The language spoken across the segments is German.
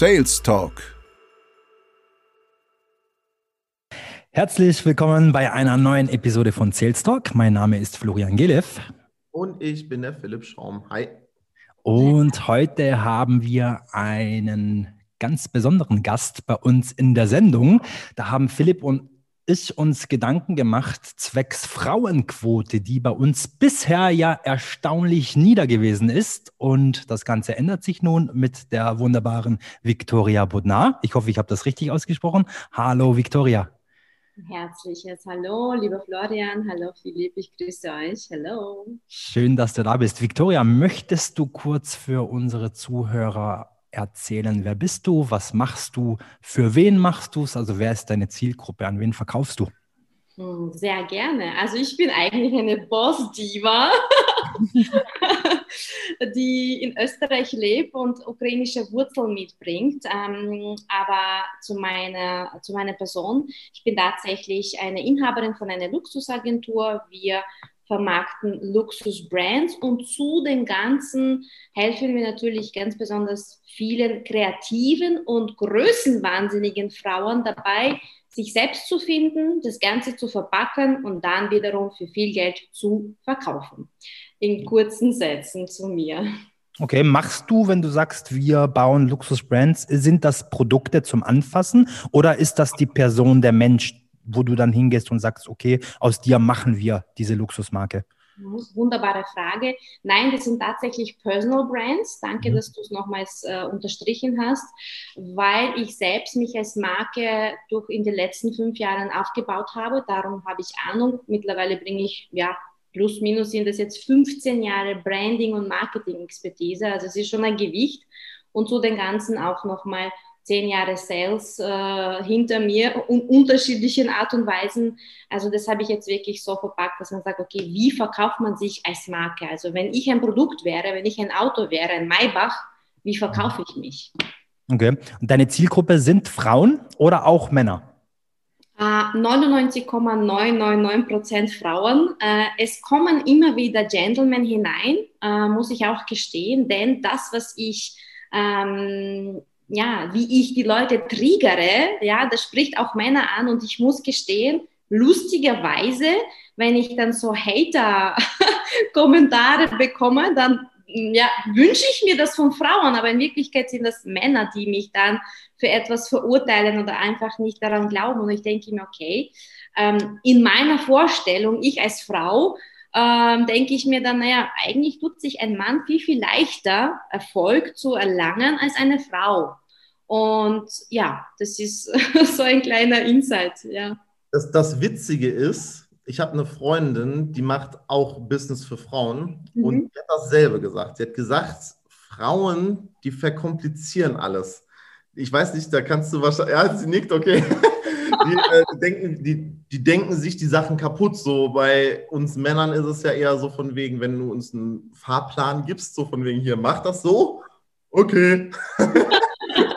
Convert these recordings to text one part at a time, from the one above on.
Sales Talk. Herzlich willkommen bei einer neuen Episode von Sales Talk. Mein Name ist Florian Gelev. Und ich bin der Philipp Schaum. Hi. Und heute haben wir einen ganz besonderen Gast bei uns in der Sendung. Da haben Philipp und ich uns Gedanken gemacht zwecks Frauenquote, die bei uns bisher ja erstaunlich nieder gewesen ist. Und das Ganze ändert sich nun mit der wunderbaren Victoria Budnar. Ich hoffe, ich habe das richtig ausgesprochen. Hallo, Victoria. Herzliches Hallo, lieber Florian. Hallo, Philipp. Ich grüße euch. Hallo. Schön, dass du da bist. Victoria, möchtest du kurz für unsere Zuhörer erzählen, wer bist du, was machst du, für wen machst du es, also wer ist deine Zielgruppe, an wen verkaufst du? Hm, sehr gerne. Also ich bin eigentlich eine Boss-Diva, die in Österreich lebt und ukrainische Wurzeln mitbringt. Ähm, aber zu meiner, zu meiner Person, ich bin tatsächlich eine Inhaberin von einer Luxusagentur. Wir vermarkten Luxusbrands und zu den ganzen helfen wir natürlich ganz besonders vielen kreativen und größenwahnsinnigen Frauen dabei, sich selbst zu finden, das Ganze zu verpacken und dann wiederum für viel Geld zu verkaufen. In kurzen Sätzen zu mir. Okay, machst du, wenn du sagst, wir bauen Luxusbrands, sind das Produkte zum Anfassen oder ist das die Person, der Mensch, wo du dann hingehst und sagst, okay, aus dir machen wir diese Luxusmarke? Wunderbare Frage. Nein, das sind tatsächlich Personal Brands. Danke, mhm. dass du es nochmals äh, unterstrichen hast, weil ich selbst mich als Marke durch in den letzten fünf Jahren aufgebaut habe. Darum habe ich Ahnung. Mittlerweile bringe ich, ja, plus minus sind das jetzt 15 Jahre Branding und Marketing-Expertise. Also es ist schon ein Gewicht. Und zu den Ganzen auch nochmal zehn Jahre Sales äh, hinter mir in unterschiedlichen Art und Weisen. Also das habe ich jetzt wirklich so verpackt, dass man sagt, okay, wie verkauft man sich als Marke? Also wenn ich ein Produkt wäre, wenn ich ein Auto wäre, ein Maybach, wie verkaufe ich mich? Okay. Und deine Zielgruppe sind Frauen oder auch Männer? 99,999 äh, Prozent Frauen. Äh, es kommen immer wieder Gentlemen hinein, äh, muss ich auch gestehen, denn das, was ich ähm, ja, wie ich die Leute triggere, ja, das spricht auch Männer an und ich muss gestehen, lustigerweise, wenn ich dann so Hater-Kommentare bekomme, dann ja, wünsche ich mir das von Frauen, aber in Wirklichkeit sind das Männer, die mich dann für etwas verurteilen oder einfach nicht daran glauben. Und ich denke mir, okay, ähm, in meiner Vorstellung, ich als Frau, ähm, denke ich mir dann, naja, eigentlich tut sich ein Mann viel, viel leichter, Erfolg zu erlangen als eine Frau. Und ja, das ist so ein kleiner Insight, ja. Das, das Witzige ist, ich habe eine Freundin, die macht auch Business für Frauen mhm. und die hat dasselbe gesagt. Sie hat gesagt, Frauen, die verkomplizieren alles. Ich weiß nicht, da kannst du wahrscheinlich, ja, sie nickt, okay. Die, äh, denken, die, die denken sich die Sachen kaputt. So bei uns Männern ist es ja eher so von wegen, wenn du uns einen Fahrplan gibst, so von wegen hier, mach das so, okay.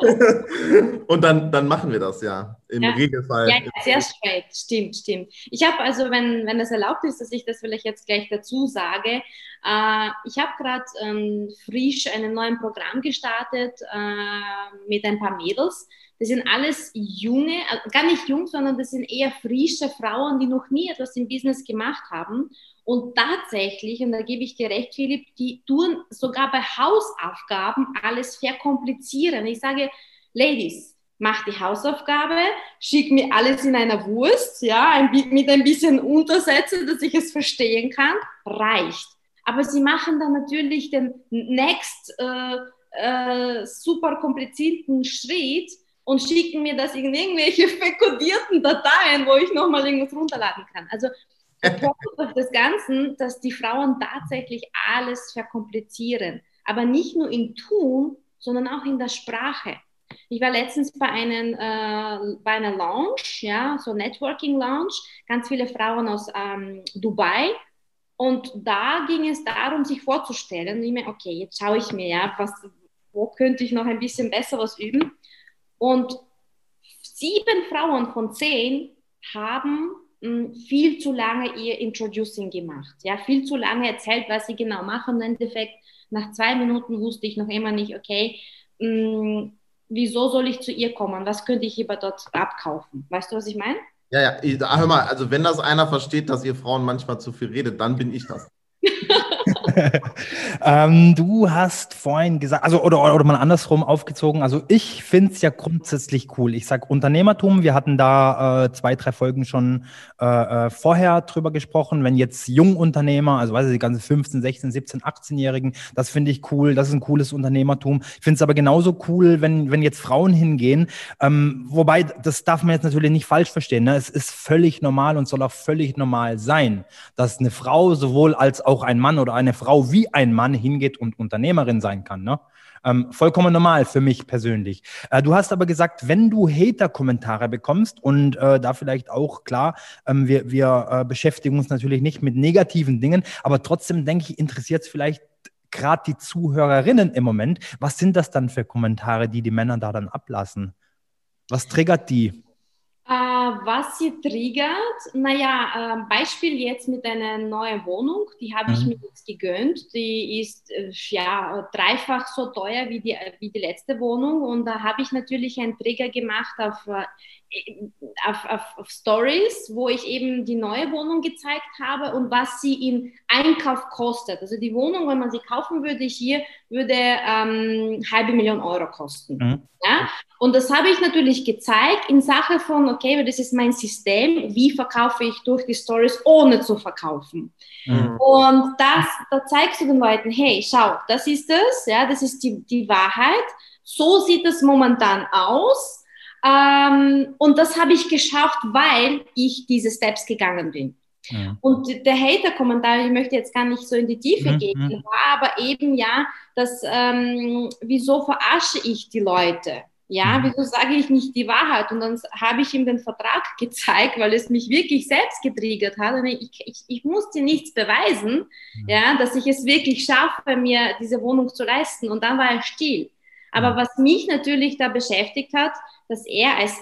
und dann, dann machen wir das ja im ja. Regelfall. Ja, sehr straight, stimmt, stimmt. Ich habe also, wenn, wenn es erlaubt ist, dass ich das vielleicht jetzt gleich dazu sage, äh, ich habe gerade ähm, frisch ein neues Programm gestartet äh, mit ein paar Mädels. Das sind alles junge, äh, gar nicht jung, sondern das sind eher frische Frauen, die noch nie etwas im Business gemacht haben und tatsächlich, und da gebe ich dir recht, Philipp, die tun sogar bei Hausaufgaben alles verkomplizieren. Ich sage, Ladies, mach die Hausaufgabe, schick mir alles in einer Wurst, ja, mit ein bisschen Untersätze, dass ich es verstehen kann, reicht. Aber sie machen dann natürlich den next äh, äh, super komplizierten Schritt und schicken mir das in irgendwelche verkodierten Dateien, wo ich nochmal irgendwas runterladen kann. Also das Ganze, dass die Frauen tatsächlich alles verkomplizieren, aber nicht nur im Tun, sondern auch in der Sprache. Ich war letztens bei, einen, äh, bei einer Lounge, ja, so Networking Lounge, ganz viele Frauen aus ähm, Dubai. Und da ging es darum, sich vorzustellen. Ich mir, okay, jetzt schaue ich mir, ja, was, wo könnte ich noch ein bisschen besser was üben? Und sieben Frauen von zehn haben viel zu lange ihr Introducing gemacht. Ja, viel zu lange erzählt, was sie genau machen. Im Endeffekt, nach zwei Minuten wusste ich noch immer nicht, okay, wieso soll ich zu ihr kommen? Was könnte ich lieber dort abkaufen? Weißt du, was ich meine? Ja, ja, hör mal, also wenn das einer versteht, dass ihr Frauen manchmal zu viel redet, dann bin ich das. ähm, du hast vorhin gesagt, also oder, oder mal andersrum aufgezogen, also ich finde es ja grundsätzlich cool. Ich sage Unternehmertum, wir hatten da äh, zwei, drei Folgen schon äh, äh vorher drüber gesprochen, wenn jetzt Jungunternehmer, also weiß ich, die ganzen 15, 16, 17, 18-Jährigen, das finde ich cool, das ist ein cooles Unternehmertum. Ich finde es aber genauso cool, wenn, wenn jetzt Frauen hingehen, ähm, wobei, das darf man jetzt natürlich nicht falsch verstehen, ne? es ist völlig normal und soll auch völlig normal sein, dass eine Frau sowohl als auch ein Mann oder eine Frau wie ein Mann hingeht und Unternehmerin sein kann. Ne? Ähm, vollkommen normal für mich persönlich. Äh, du hast aber gesagt, wenn du Hater-Kommentare bekommst und äh, da vielleicht auch klar, ähm, wir, wir äh, beschäftigen uns natürlich nicht mit negativen Dingen, aber trotzdem denke ich, interessiert es vielleicht gerade die Zuhörerinnen im Moment. Was sind das dann für Kommentare, die die Männer da dann ablassen? Was triggert die? Äh, was sie triggert, naja, äh, Beispiel jetzt mit einer neuen Wohnung, die habe mhm. ich mir jetzt gegönnt. Die ist äh, ja dreifach so teuer wie die, wie die letzte Wohnung und da habe ich natürlich einen Trigger gemacht auf äh, auf, auf, auf, Stories, wo ich eben die neue Wohnung gezeigt habe und was sie im Einkauf kostet. Also die Wohnung, wenn man sie kaufen würde hier, würde ähm, halbe Million Euro kosten. Mhm. Ja? Und das habe ich natürlich gezeigt in Sache von, okay, das ist mein System, wie verkaufe ich durch die Stories, ohne zu verkaufen. Mhm. Und das, da zeigst du den Leuten, hey, schau, das ist es, ja, das ist die, die Wahrheit. So sieht es momentan aus ähm, und das habe ich geschafft, weil ich diese Steps gegangen bin. Ja. Und der Hater-Kommentar, ich möchte jetzt gar nicht so in die Tiefe mhm. gehen, mhm. war aber eben ja, dass ähm, wieso verarsche ich die Leute? Ja, mhm. wieso sage ich nicht die Wahrheit? Und dann habe ich ihm den Vertrag gezeigt, weil es mich wirklich selbst getriggert hat. Und ich, ich, ich musste nichts beweisen, mhm. ja, dass ich es wirklich schaffe, mir diese Wohnung zu leisten. Und dann war er still. Aber was mich natürlich da beschäftigt hat, dass er als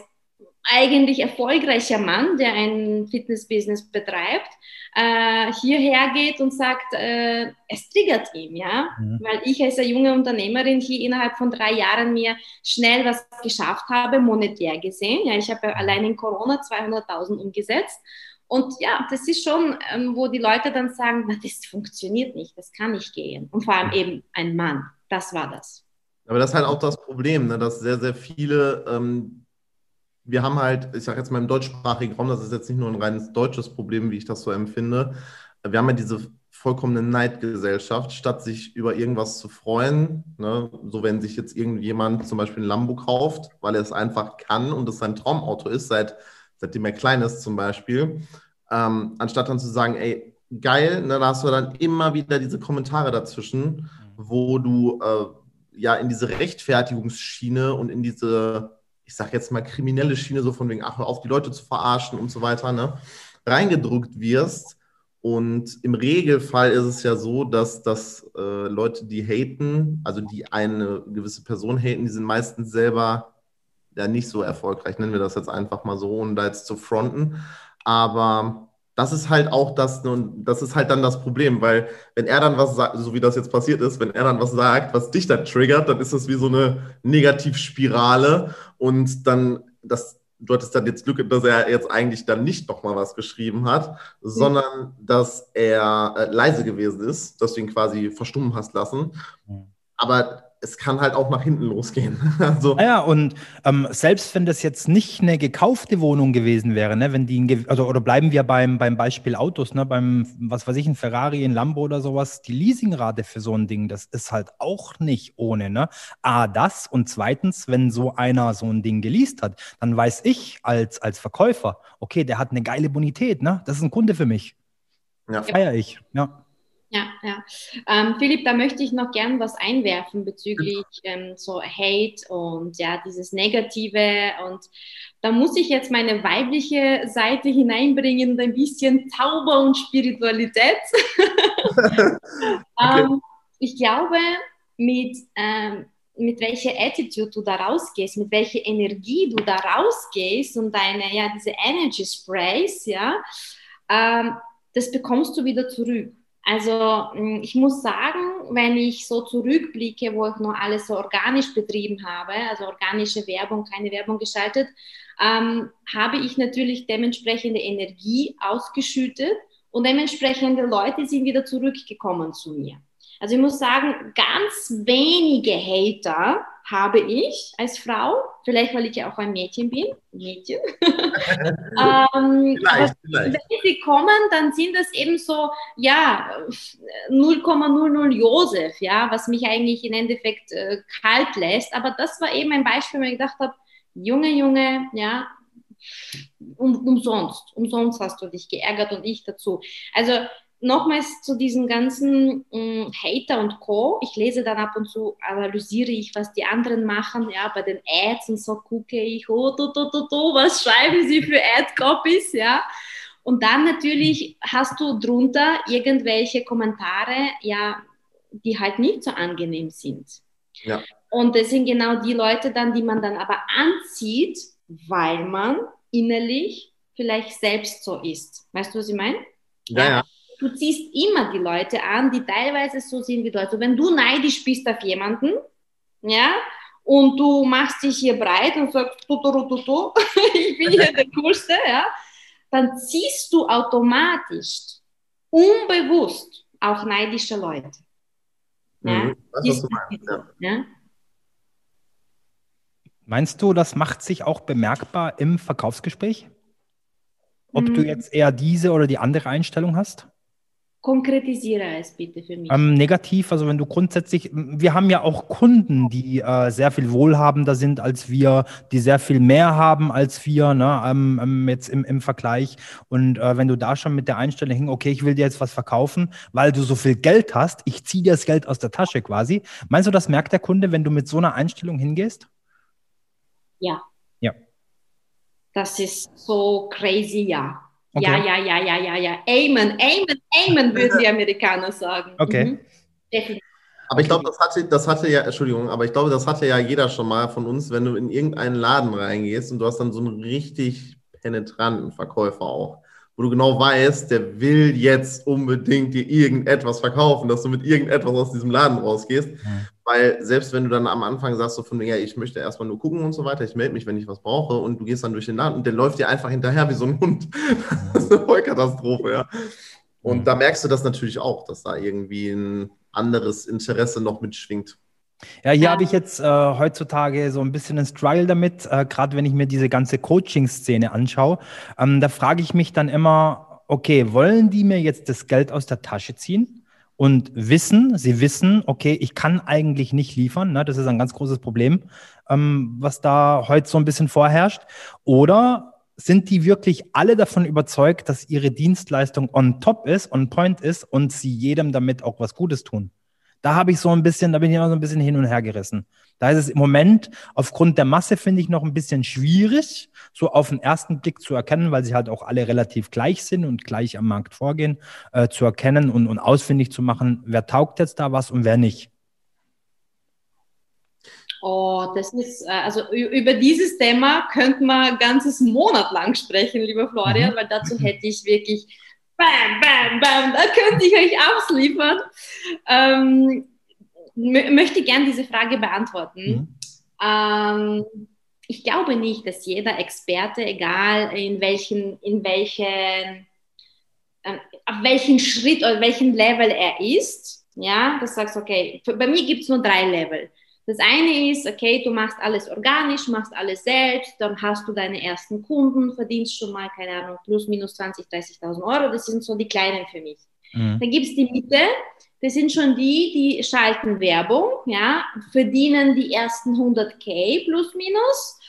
eigentlich erfolgreicher Mann, der ein Fitnessbusiness betreibt, äh, hierher geht und sagt, äh, es triggert ihn, ja, mhm. weil ich als eine junge Unternehmerin hier innerhalb von drei Jahren mir schnell was geschafft habe, monetär gesehen. Ja, ich habe allein in Corona 200.000 umgesetzt. Und ja, das ist schon, ähm, wo die Leute dann sagen, na, das funktioniert nicht, das kann nicht gehen. Und vor allem eben ein Mann, das war das. Aber das ist halt auch das Problem, ne, dass sehr, sehr viele, ähm, wir haben halt, ich sage jetzt mal im deutschsprachigen Raum, das ist jetzt nicht nur ein reines deutsches Problem, wie ich das so empfinde, wir haben ja diese vollkommene Neidgesellschaft, statt sich über irgendwas zu freuen, ne, so wenn sich jetzt irgendjemand zum Beispiel ein Lambo kauft, weil er es einfach kann und es sein Traumauto ist, seit, seitdem er klein ist zum Beispiel, ähm, anstatt dann zu sagen, ey, geil, ne, da hast du dann immer wieder diese Kommentare dazwischen, wo du äh, ja in diese Rechtfertigungsschiene und in diese, ich sag jetzt mal, kriminelle Schiene, so von wegen, ach, auf, die Leute zu verarschen und so weiter, ne, reingedrückt wirst. Und im Regelfall ist es ja so, dass, dass äh, Leute, die haten, also die eine gewisse Person haten, die sind meistens selber ja nicht so erfolgreich, nennen wir das jetzt einfach mal so, ohne da jetzt zu fronten. Aber das ist halt auch das, das ist halt dann das Problem, weil wenn er dann was sagt, so wie das jetzt passiert ist, wenn er dann was sagt, was dich dann triggert, dann ist das wie so eine Negativspirale und dann, das, du hattest dann jetzt Glück, dass er jetzt eigentlich dann nicht nochmal was geschrieben hat, mhm. sondern dass er äh, leise gewesen ist, dass du ihn quasi verstummen hast lassen. Mhm. Aber es kann halt auch nach hinten losgehen. also, ja, und ähm, selbst wenn das jetzt nicht eine gekaufte Wohnung gewesen wäre, ne, wenn die, also, oder bleiben wir beim, beim Beispiel Autos, ne, beim, was weiß ich, ein Ferrari, ein Lambo oder sowas, die Leasingrate für so ein Ding, das ist halt auch nicht ohne, ne? A, das und zweitens, wenn so einer so ein Ding geleast hat, dann weiß ich als, als Verkäufer, okay, der hat eine geile Bonität, ne? Das ist ein Kunde für mich. Ja. Feier ich, ja. Ja, ja. Ähm, Philipp, da möchte ich noch gern was einwerfen bezüglich ähm, so Hate und ja, dieses Negative. Und da muss ich jetzt meine weibliche Seite hineinbringen, ein bisschen Zauber und Spiritualität. okay. ähm, ich glaube, mit, ähm, mit welcher Attitude du da rausgehst, mit welcher Energie du da rausgehst und deine, ja, diese Energy Sprays, ja, ähm, das bekommst du wieder zurück. Also mm, ich muss sagen, wenn ich so zurückblicke, wo ich noch alles so organisch betrieben habe, also organische Werbung, keine Werbung geschaltet, ähm, habe ich natürlich dementsprechende Energie ausgeschüttet und dementsprechende Leute sind wieder zurückgekommen zu mir. Also ich muss sagen, ganz wenige Hater habe ich als Frau, vielleicht weil ich ja auch ein Mädchen bin, Mädchen. ähm, vielleicht, vielleicht. Wenn sie kommen, dann sind das eben so, ja, 0,00 Josef, ja, was mich eigentlich im Endeffekt äh, kalt lässt. Aber das war eben ein Beispiel, wo ich gedacht habe, Junge, Junge, ja, um, umsonst, umsonst hast du dich geärgert und ich dazu. Also nochmals zu diesen ganzen mh, mm, Hater und Co. Ich lese dann ab und zu, analysiere ich, was die anderen machen. Ja, bei den Ads und so gucke ich, oh, do, do, do, do, was schreiben sie für Ad-Copies, ja. Und dann natürlich hast du drunter irgendwelche Kommentare, ja, die halt nicht so angenehm sind. Ja. Und das sind genau die Leute dann, die man dann aber anzieht, weil man innerlich vielleicht selbst so ist. Weißt du, was ich meine? Ja, ja du ziehst immer die Leute an, die teilweise so sind wie du. Also wenn du neidisch bist auf jemanden, ja, und du machst dich hier breit und sagst, tu, tu, tu, tu, ich bin hier der Coolste, ja, dann ziehst du automatisch, unbewusst, auch neidische Leute. Ja? Mhm, das, meinst, ja? Meinst du, das macht sich auch bemerkbar im Verkaufsgespräch? Ob mhm. du jetzt eher diese oder die andere Einstellung hast? Konkretisiere es bitte für mich. Ähm, negativ, also wenn du grundsätzlich, wir haben ja auch Kunden, die äh, sehr viel wohlhabender sind als wir, die sehr viel mehr haben als wir, ne, ähm, ähm, jetzt im, im Vergleich. Und äh, wenn du da schon mit der Einstellung hin, okay, ich will dir jetzt was verkaufen, weil du so viel Geld hast, ich ziehe dir das Geld aus der Tasche quasi. Meinst du, das merkt der Kunde, wenn du mit so einer Einstellung hingehst? Ja. Ja. Das ist so crazy, ja. Okay. Ja, ja, ja, ja, ja, ja. Amen, Amen, Amen, würden die Amerikaner sagen. Okay. Mhm. Definitiv. Aber ich glaube, das hatte, das hatte ja, Entschuldigung, aber ich glaube, das hatte ja jeder schon mal von uns, wenn du in irgendeinen Laden reingehst und du hast dann so einen richtig penetranten Verkäufer auch, wo du genau weißt, der will jetzt unbedingt dir irgendetwas verkaufen, dass du mit irgendetwas aus diesem Laden rausgehst. Mhm. Weil selbst wenn du dann am Anfang sagst, so von, ja, ich möchte erstmal nur gucken und so weiter, ich melde mich, wenn ich was brauche und du gehst dann durch den Laden und der läuft dir einfach hinterher wie so ein Hund. Das ist eine Vollkatastrophe, ja. Und mhm. da merkst du das natürlich auch, dass da irgendwie ein anderes Interesse noch mitschwingt. Ja, hier ja. habe ich jetzt äh, heutzutage so ein bisschen einen Struggle damit, äh, gerade wenn ich mir diese ganze Coaching-Szene anschaue. Ähm, da frage ich mich dann immer, okay, wollen die mir jetzt das Geld aus der Tasche ziehen? und wissen, sie wissen, okay, ich kann eigentlich nicht liefern. Ne? Das ist ein ganz großes Problem, ähm, was da heute so ein bisschen vorherrscht. Oder sind die wirklich alle davon überzeugt, dass ihre Dienstleistung on top ist, on point ist und sie jedem damit auch was Gutes tun? Da habe ich so ein bisschen, da bin ich immer so ein bisschen hin und her gerissen. Da ist es im Moment aufgrund der Masse, finde ich, noch ein bisschen schwierig, so auf den ersten Blick zu erkennen, weil sie halt auch alle relativ gleich sind und gleich am Markt vorgehen, äh, zu erkennen und, und ausfindig zu machen, wer taugt jetzt da was und wer nicht. Oh, das ist, äh, also über dieses Thema könnte man ein ganzes Monat lang sprechen, lieber Florian, mhm. weil dazu hätte ich wirklich bam, bam, bam, da könnte ich euch ausliefern. Ähm, möchte gern diese Frage beantworten. Mhm. Ähm, ich glaube nicht, dass jeder Experte, egal in welchen, in welchen, äh, auf welchen Schritt oder welchem Level er ist, ja, das sagst, okay, bei mir gibt es nur drei Level. Das eine ist, okay, du machst alles organisch, machst alles selbst, dann hast du deine ersten Kunden, verdienst schon mal, keine Ahnung, plus minus 20, 30.000 Euro. Das sind so die kleinen für mich. Mhm. Dann gibt es die Mitte, das sind schon die, die schalten Werbung, ja, verdienen die ersten 100k plus minus.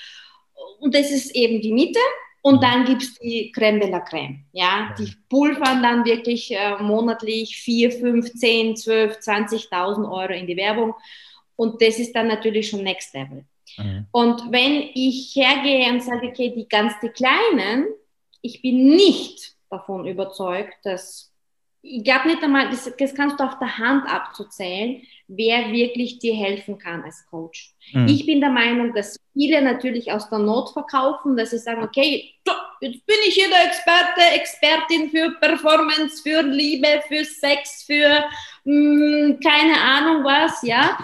Und das ist eben die Mitte. Und mhm. dann gibt es die Creme de la Creme. Ja, die pulvern dann wirklich äh, monatlich 4, 5, 10, 12, 20.000 Euro in die Werbung. Und das ist dann natürlich schon Next Level. Mhm. Und wenn ich hergehe und sage, okay, die ganz die Kleinen, ich bin nicht davon überzeugt, dass ich glaube nicht einmal, das, das, kannst du auf der Hand abzuzählen, wer wirklich dir helfen kann als Coach. Mhm. Ich bin der Meinung, dass viele natürlich aus der Not verkaufen, dass sie sagen, okay, jetzt bin ich hier der Experte, Expertin für Performance, für Liebe, für Sex, für mh, hm, keine Ahnung was, ja.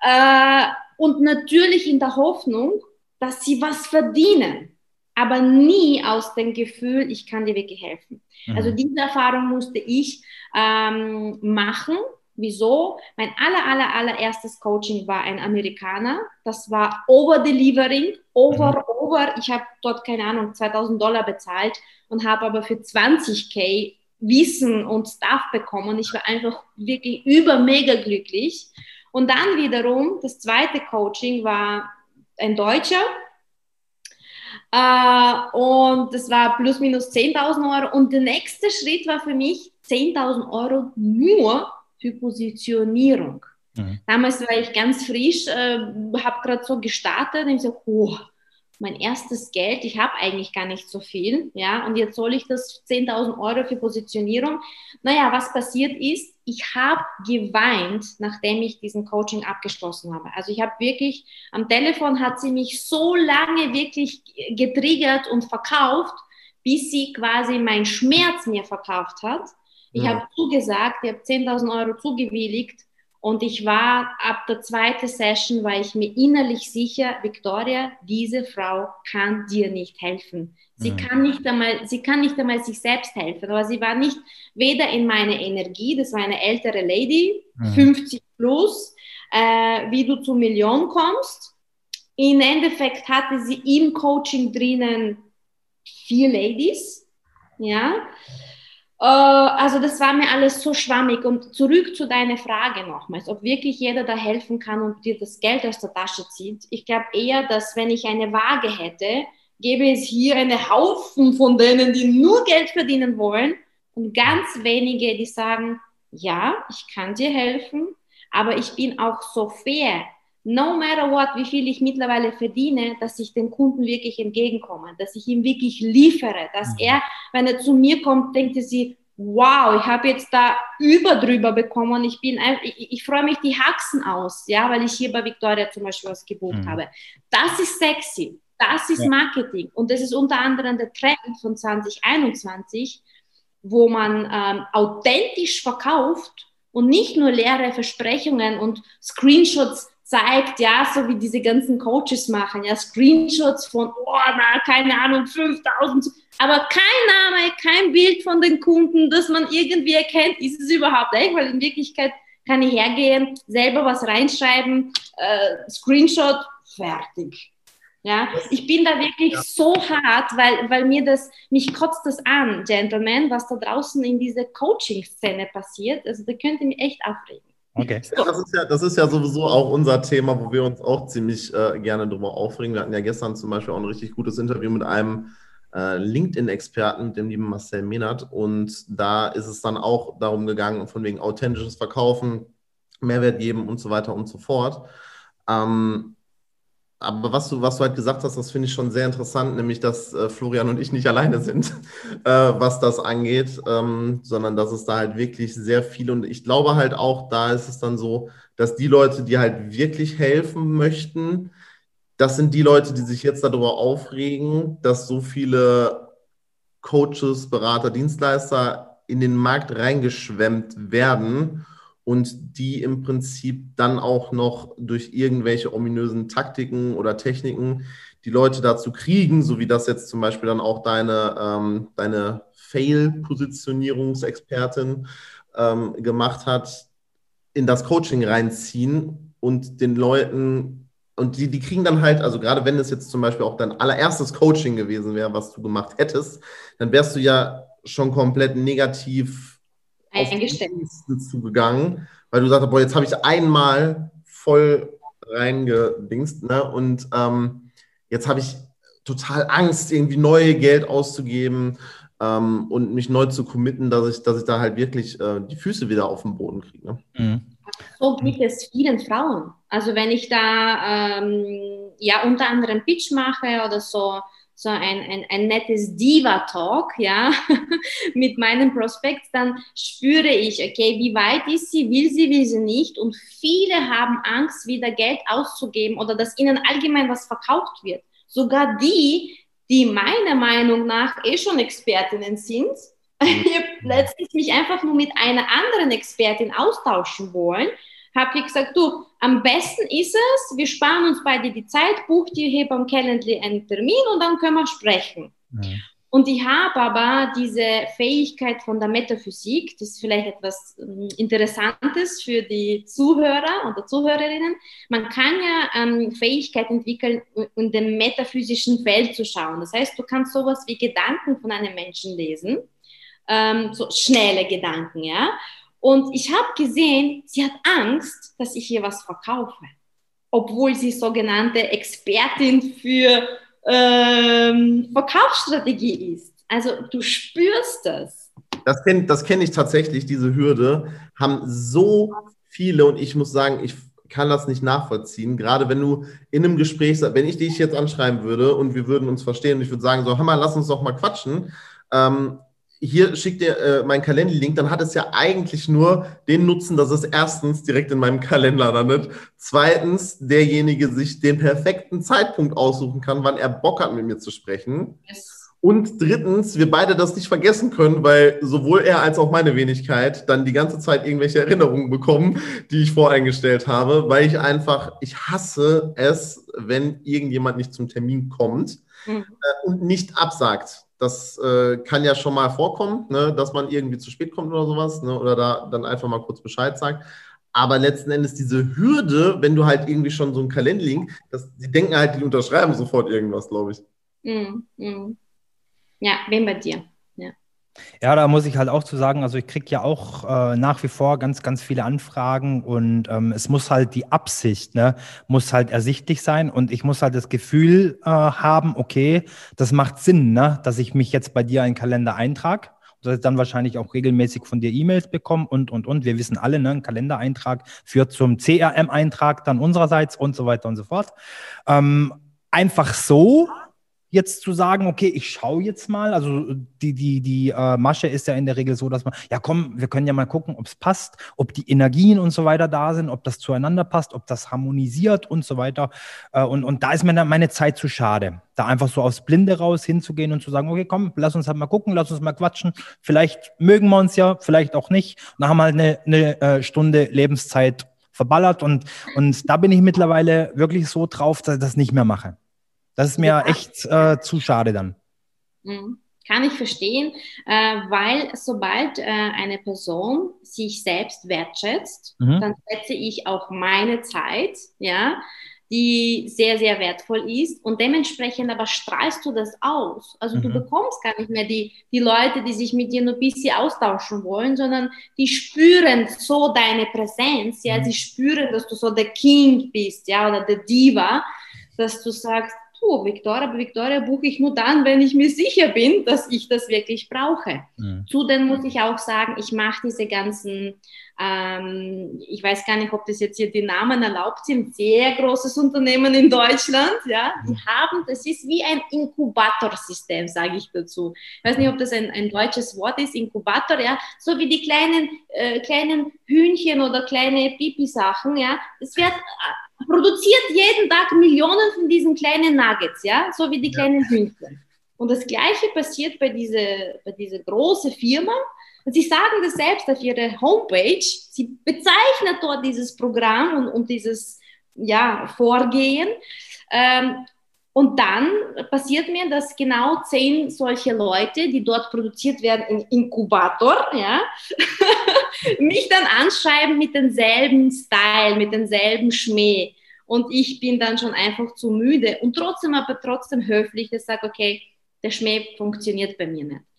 Äh, und natürlich in der Hoffnung, dass sie was verdienen, aber nie aus dem Gefühl, ich kann dir wirklich helfen. Mhm. Also diese Erfahrung musste ich ähm, machen. Wieso? Mein aller, aller, allererstes Coaching war ein Amerikaner. Das war Over-Delivering, over, mhm. over. Ich habe dort, keine Ahnung, 2000 Dollar bezahlt und habe aber für 20k Wissen und Stuff bekommen. Ich war einfach wirklich über mega glücklich. Und dann wiederum, das zweite Coaching war ein Deutscher. Äh, und das war plus minus 10.000 Euro. Und der nächste Schritt war für mich 10.000 Euro nur für Positionierung. Mhm. Damals war ich ganz frisch, äh, habe gerade so gestartet und ich so, oh, mein erstes Geld, ich habe eigentlich gar nicht so viel, ja, und jetzt soll ich das 10.000 Euro für Positionierung. Naja, was passiert ist, ich habe geweint, nachdem ich diesen Coaching abgeschlossen habe. Also ich habe wirklich, am Telefon hat sie mich so lange wirklich getriggert und verkauft, bis sie quasi mein Schmerz mir verkauft hat. Ich ja. habe zugesagt, ich habe 10.000 Euro zugewilligt und ich war ab der zweiten Session, war ich mir innerlich sicher, Victoria, diese Frau kann dir nicht helfen. Sie mhm. kann nicht einmal, sie kann nicht einmal sich selbst helfen, aber sie war nicht weder in meiner Energie, das war eine ältere Lady, mhm. 50 plus, äh, wie du zu Million kommst. Im Endeffekt hatte sie im Coaching drinnen vier Ladies, ja. Äh, also das war mir alles so schwammig. Und zurück zu deiner Frage nochmals, ob wirklich jeder da helfen kann und dir das Geld aus der Tasche zieht. Ich glaube eher, dass wenn ich eine Waage hätte, gäbe es hier eine Haufen von denen, die nur Geld verdienen wollen und ganz wenige, die sagen, ja, ich kann dir helfen, aber ich bin auch so fair, no matter what, wie viel ich mittlerweile verdiene, dass ich dem Kunden wirklich entgegenkomme, dass ich ihm wirklich liefere, dass mhm. er, wenn er zu mir kommt, denkt er sich, wow, ich habe jetzt da über drüber bekommen. Ich bin, ich, ich freue mich die Haxen aus, ja, weil ich hier bei Victoria zum Beispiel was gebucht mhm. habe. Das ist sexy, das ist ja. Marketing und das ist unter anderem der Trend von 2021, wo man ähm, authentisch verkauft und nicht nur leere Versprechungen und Screenshots zeigt, ja, so wie diese ganzen Coaches machen, ja, Screenshots von, oh, na, keine Ahnung, 5000, aber kein Name, kein Bild von den Kunden, dass man irgendwie erkennt, ist es überhaupt echt, weil in Wirklichkeit kann ich hergehen, selber was reinschreiben, äh, Screenshot, fertig. Ja, ich bin da wirklich ja. so hart, weil, weil mir das, mich kotzt das an, Gentlemen, was da draußen in dieser Coaching-Szene passiert. Also da könnte mich echt aufregen. Okay. Das, ist ja, das ist ja sowieso auch unser Thema, wo wir uns auch ziemlich äh, gerne drüber aufregen. Wir hatten ja gestern zum Beispiel auch ein richtig gutes Interview mit einem äh, LinkedIn-Experten, dem lieben Marcel Menert. Und da ist es dann auch darum gegangen, von wegen authentisches Verkaufen, Mehrwert geben und so weiter und so fort. Ähm, aber was du, was du halt gesagt hast, das finde ich schon sehr interessant, nämlich dass äh, Florian und ich nicht alleine sind, äh, was das angeht, ähm, sondern dass es da halt wirklich sehr viel und ich glaube halt auch, da ist es dann so, dass die Leute, die halt wirklich helfen möchten, das sind die Leute, die sich jetzt darüber aufregen, dass so viele Coaches, Berater, Dienstleister in den Markt reingeschwemmt werden und die im Prinzip dann auch noch durch irgendwelche ominösen Taktiken oder Techniken die Leute dazu kriegen, so wie das jetzt zum Beispiel dann auch deine, ähm, deine Fail-Positionierungsexpertin ähm, gemacht hat, in das Coaching reinziehen und den Leuten, und die, die kriegen dann halt, also gerade wenn es jetzt zum Beispiel auch dein allererstes Coaching gewesen wäre, was du gemacht hättest, dann wärst du ja schon komplett negativ eingestellt zugegangen, weil du sagst, boah, jetzt habe ich einmal voll reingedingst, ne? Und ähm, jetzt habe ich total Angst, irgendwie neue Geld auszugeben ähm, und mich neu zu committen, dass ich, dass ich da halt wirklich äh, die Füße wieder auf den Boden kriege. Ne? Mhm. So geht es vielen Frauen. Also wenn ich da ähm, ja unter anderem Pitch mache oder so, so ein, ein, ein nettes Diva-Talk, ja, mit meinem Prospekt, dann spüre ich, okay, wie weit ist sie, will sie, will sie nicht. Und viele haben Angst, wieder Geld auszugeben oder dass ihnen allgemein was verkauft wird. Sogar die, die meiner Meinung nach eh schon Expertinnen sind, Ich habe mich einfach nur mit einer anderen Expertin austauschen wollen. Habe ich gesagt, du, am besten ist es, wir sparen uns beide die Zeit, bucht ihr hier beim Calendly einen Termin und dann können wir sprechen. Mhm. Und ich habe aber diese Fähigkeit von der Metaphysik, das ist vielleicht etwas ähm, Interessantes für die Zuhörer oder Zuhörerinnen. Man kann ja ähm, Fähigkeit entwickeln, in dem metaphysischen Feld zu schauen. Das heißt, du kannst sowas wie Gedanken von einem Menschen lesen, ähm, so schnelle Gedanken, ja. Und ich habe gesehen, sie hat Angst, dass ich ihr was verkaufe, obwohl sie sogenannte Expertin für ähm, Verkaufsstrategie ist. Also du spürst das. Das kenne das kenn ich tatsächlich, diese Hürde, haben so viele und ich muss sagen, ich kann das nicht nachvollziehen. Gerade wenn du in einem Gespräch, wenn ich dich jetzt anschreiben würde und wir würden uns verstehen und ich würde sagen, so, hör mal, lass uns doch mal quatschen. Ähm, hier schickt dir äh, mein Kalender-Link, dann hat es ja eigentlich nur den Nutzen, dass es erstens direkt in meinem Kalender landet, zweitens derjenige sich den perfekten Zeitpunkt aussuchen kann, wann er Bock hat, mit mir zu sprechen. Yes. Und drittens, wir beide das nicht vergessen können, weil sowohl er als auch meine Wenigkeit dann die ganze Zeit irgendwelche Erinnerungen bekommen, die ich voreingestellt habe, weil ich einfach, ich hasse es, wenn irgendjemand nicht zum Termin kommt mhm. äh, und nicht absagt. Das äh, kann ja schon mal vorkommen, ne, dass man irgendwie zu spät kommt oder sowas, ne, oder da dann einfach mal kurz Bescheid sagt. Aber letzten Endes diese Hürde, wenn du halt irgendwie schon so ein Kalenderlink, das, die denken halt, die unterschreiben sofort irgendwas, glaube ich. Mm, mm. Ja, wen bei dir? Ja, da muss ich halt auch zu sagen, also ich kriege ja auch äh, nach wie vor ganz, ganz viele Anfragen und ähm, es muss halt die Absicht, ne, muss halt ersichtlich sein und ich muss halt das Gefühl äh, haben, okay, das macht Sinn, ne, dass ich mich jetzt bei dir in den Kalender eintrage dass ich dann wahrscheinlich auch regelmäßig von dir E-Mails bekomme und, und, und. Wir wissen alle, ne, ein Kalendereintrag führt zum CRM-Eintrag dann unsererseits und so weiter und so fort. Ähm, einfach so jetzt zu sagen, okay, ich schaue jetzt mal. Also die, die, die äh, Masche ist ja in der Regel so, dass man, ja komm, wir können ja mal gucken, ob es passt, ob die Energien und so weiter da sind, ob das zueinander passt, ob das harmonisiert und so weiter. Äh, und, und da ist mir dann meine Zeit zu schade, da einfach so aufs Blinde raus hinzugehen und zu sagen, okay, komm, lass uns halt mal gucken, lass uns mal quatschen. Vielleicht mögen wir uns ja, vielleicht auch nicht. Und dann haben wir halt eine, eine äh, Stunde Lebenszeit verballert und, und da bin ich mittlerweile wirklich so drauf, dass ich das nicht mehr mache. Das ist mir ja. echt äh, zu schade dann. Mhm. Kann ich verstehen, äh, weil sobald äh, eine Person sich selbst wertschätzt, mhm. dann setze ich auch meine Zeit, ja, die sehr, sehr wertvoll ist und dementsprechend aber strahlst du das aus. Also mhm. du bekommst gar nicht mehr die, die Leute, die sich mit dir nur ein bisschen austauschen wollen, sondern die spüren so deine Präsenz, ja, mhm. sie spüren, dass du so der King bist, ja, oder der Diva, dass du sagst, puh, Victoria, aber Victoria buche ich nur dann, wenn ich mir sicher bin, dass ich das wirklich brauche. Mhm. Zudem muss ich auch sagen, ich mache diese ganzen, ähm, ich weiß gar nicht, ob das jetzt hier die Namen erlaubt sind, sehr großes Unternehmen in Deutschland, ja, die mhm. haben, das ist wie ein Inkubatorsystem, sage ich dazu. Ich weiß nicht, ob das ein, ein deutsches Wort ist, Inkubator, ja, so wie die kleinen, äh, kleinen Hühnchen oder kleine Pipi-Sachen, ja, das wird produziert jeden Tag Millionen von diesen kleinen Nuggets, ja, so wie die kleinen Hühnchen. Und das Gleiche passiert bei dieser, bei dieser großen Firma. Und sie sagen das selbst auf ihrer Homepage. Sie bezeichnen dort dieses Programm und, und dieses ja, Vorgehen. Ähm, und dann passiert mir, dass genau zehn solche Leute, die dort produziert werden im Inkubator, ja, mich dann anschreiben mit demselben Style, mit demselben Schmäh. Und ich bin dann schon einfach zu müde und trotzdem aber trotzdem höflich, ich sage, okay, der Schmäh funktioniert bei mir nicht.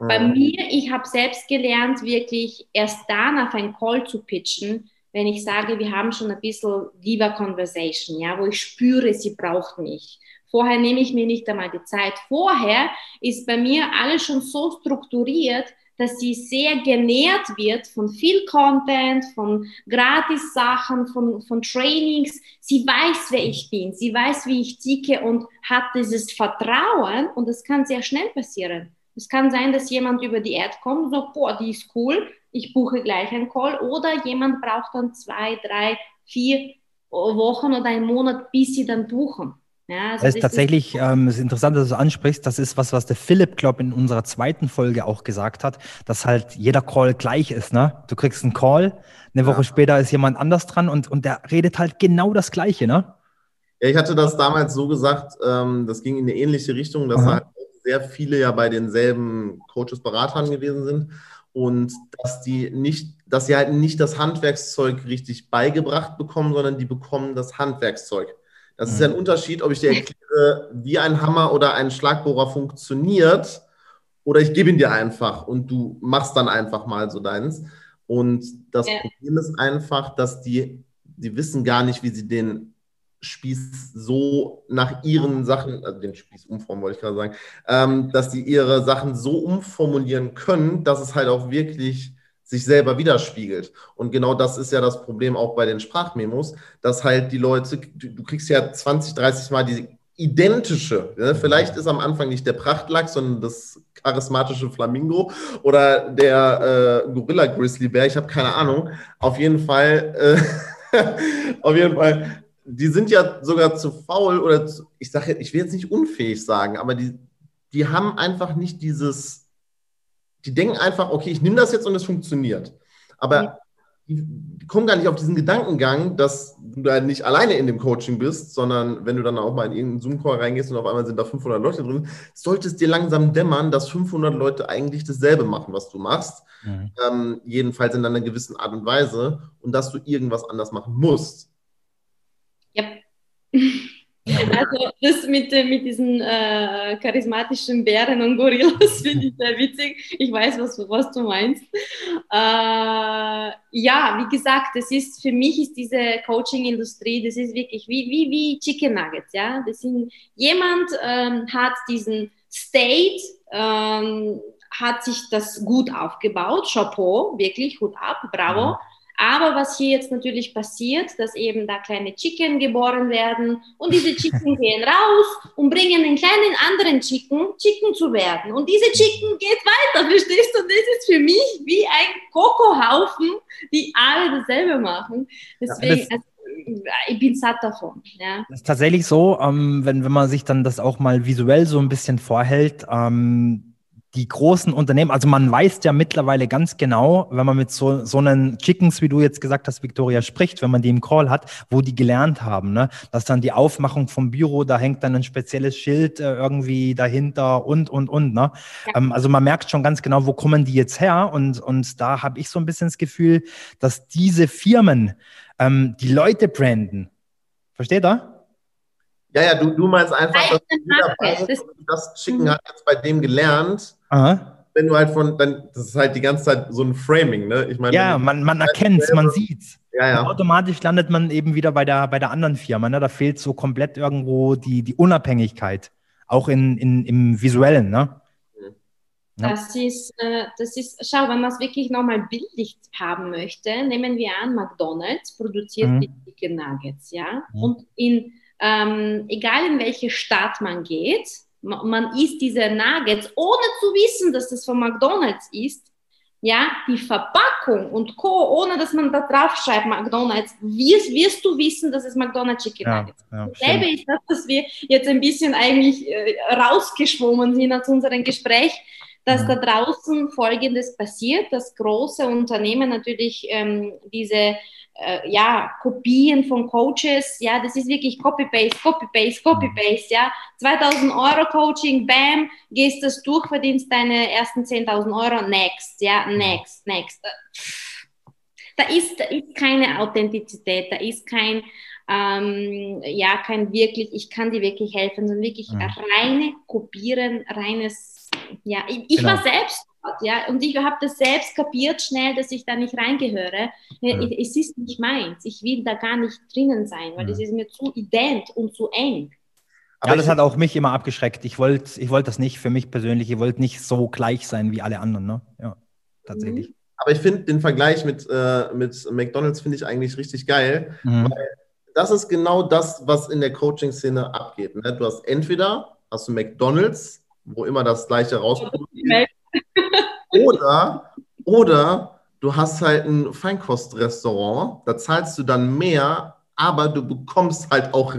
Mhm. Bei mir, ich habe selbst gelernt, wirklich erst dann auf einen Call zu pitchen, wenn ich sage, wir haben schon ein bisschen Diva Conversation, ja, wo ich spüre, sie braucht mich. Vorher nehme ich mir nicht einmal die Zeit. Vorher ist bei mir alles schon so strukturiert, dass sie sehr genährt wird von viel Content, von Gratis-Sachen, von, von Trainings. Sie weiß, wer ich bin, sie weiß, wie ich ticke und hat dieses Vertrauen und das kann sehr schnell passieren. Es kann sein, dass jemand über die Erde kommt und sagt, boah, die ist cool, ich buche gleich einen Call oder jemand braucht dann zwei, drei, vier Wochen oder einen Monat, bis sie dann buchen. Ja, also das ist tatsächlich, ähm, ist interessant, dass du ansprichst. Das ist was, was der Philipp, glaube in unserer zweiten Folge auch gesagt hat, dass halt jeder Call gleich ist. Ne? Du kriegst einen Call, eine Woche ja. später ist jemand anders dran und, und der redet halt genau das Gleiche. Ne? Ja, ich hatte das damals so gesagt, ähm, das ging in eine ähnliche Richtung, dass halt sehr viele ja bei denselben Coaches, Beratern gewesen sind und dass die nicht, dass sie halt nicht das Handwerkszeug richtig beigebracht bekommen, sondern die bekommen das Handwerkszeug. Das mhm. ist ja ein Unterschied, ob ich dir erkläre, wie ein Hammer oder ein Schlagbohrer funktioniert, oder ich gebe ihn dir einfach und du machst dann einfach mal so deins. Und das ja. Problem ist einfach, dass die, die wissen gar nicht, wie sie den Spieß so nach ihren Sachen, also den Spieß umformen wollte ich gerade sagen, ähm, dass die ihre Sachen so umformulieren können, dass es halt auch wirklich sich selber widerspiegelt. Und genau das ist ja das Problem auch bei den Sprachmemos, dass halt die Leute, du, du kriegst ja 20, 30 Mal die identische, ne? vielleicht ist am Anfang nicht der Prachtlachs, sondern das charismatische Flamingo oder der äh, Gorilla Grizzly Bär, ich habe keine Ahnung. Auf jeden Fall, äh, auf jeden Fall, die sind ja sogar zu faul oder zu, ich sage, ich will jetzt nicht unfähig sagen, aber die, die haben einfach nicht dieses die denken einfach, okay, ich nehme das jetzt und es funktioniert. Aber die, die, kommen gar nicht auf diesen Gedankengang, dass du da nicht alleine in dem Coaching bist, sondern wenn du dann auch mal in irgendeinen Zoom-Call reingehst und auf einmal sind da 500 Leute drin, sollte es dir langsam dämmern, dass 500 Leute eigentlich dasselbe machen, was du machst. Mhm. Ähm, jedenfalls in einer gewissen Art und Weise und dass du irgendwas anders machen musst. Also das mit, mit diesen äh, charismatischen Bären und Gorillas finde ich sehr witzig. Ich weiß, was, was du meinst. Äh, ja, wie gesagt, das ist für mich ist diese Coaching-Industrie, das ist wirklich wie, wie, wie Chicken Nuggets. Ja? Das sind, jemand ähm, hat diesen State, ähm, hat sich das gut aufgebaut. Chapeau, wirklich, Hut ab, bravo. Aber was hier jetzt natürlich passiert, dass eben da kleine Chicken geboren werden und diese Chicken gehen raus und bringen einen kleinen anderen Chicken, Chicken zu werden. Und diese Chicken geht weiter, verstehst du? Das ist für mich wie ein Kokohaufen, die alle dasselbe machen. Deswegen, ja, also, ich bin satt davon. Ja. Das ist tatsächlich so, ähm, wenn, wenn man sich dann das auch mal visuell so ein bisschen vorhält, ähm, die großen Unternehmen, also man weiß ja mittlerweile ganz genau, wenn man mit so, so einen Chickens, wie du jetzt gesagt hast, Victoria, spricht, wenn man die im Call hat, wo die gelernt haben, ne? dass dann die Aufmachung vom Büro, da hängt dann ein spezielles Schild äh, irgendwie dahinter und, und, und. Ne? Ja. Ähm, also man merkt schon ganz genau, wo kommen die jetzt her und, und da habe ich so ein bisschen das Gefühl, dass diese Firmen ähm, die Leute branden. Versteht ihr? Ja, ja, du, du meinst einfach, dass das Chicken mhm. hat jetzt bei dem gelernt Aha. Wenn du halt von, dann, das ist halt die ganze Zeit so ein Framing, ne? Ich meine, ja, man, man erkennt es, man sieht es. Ja, ja. automatisch landet man eben wieder bei der, bei der anderen Firma. Ne? Da fehlt so komplett irgendwo die, die Unabhängigkeit, auch in, in, im Visuellen. Ne? Das ist, äh, das ist, schau, wenn man es wirklich nochmal bildlich haben möchte, nehmen wir an, McDonalds produziert mhm. die Chicken Nuggets, ja, mhm. und in, ähm, egal in welche Stadt man geht, man isst diese Nuggets, ohne zu wissen, dass das von McDonald's ist. Ja, die Verpackung und Co., ohne dass man da drauf schreibt, McDonald's, wirst, wirst du wissen, dass es McDonald's Chicken Nuggets ja, ja, Dasselbe ist das, dass wir jetzt ein bisschen eigentlich äh, rausgeschwommen sind aus unserem Gespräch, dass mhm. da draußen Folgendes passiert, dass große Unternehmen natürlich ähm, diese äh, ja, Kopien von Coaches, ja, das ist wirklich Copy-Paste, Copy-Paste, Copy-Paste, ja. 2000 Euro Coaching, bam, gehst das durch, verdienst deine ersten 10.000 Euro, next, ja, next, next. Da ist, da ist keine Authentizität, da ist kein, ähm, ja, kein wirklich, ich kann dir wirklich helfen, sondern wirklich mhm. reine Kopieren, reines, ja, ich, ich genau. war selbst ja, und ich habe das selbst kapiert schnell, dass ich da nicht reingehöre. Mhm. Es ist nicht meins. Ich will da gar nicht drinnen sein, weil mhm. das ist mir zu ident und zu eng. Aber ja, das hat auch mich immer abgeschreckt. Ich wollte ich wollt das nicht für mich persönlich. Ich wollte nicht so gleich sein wie alle anderen. Ne? Ja, tatsächlich. Mhm. Aber ich finde den Vergleich mit, äh, mit McDonalds finde ich eigentlich richtig geil, mhm. weil das ist genau das, was in der Coaching-Szene abgeht. Ne? Du hast entweder hast du McDonalds, wo immer das gleiche rauskommt. Oder, oder du hast halt ein Feinkostrestaurant, da zahlst du dann mehr, aber du bekommst halt auch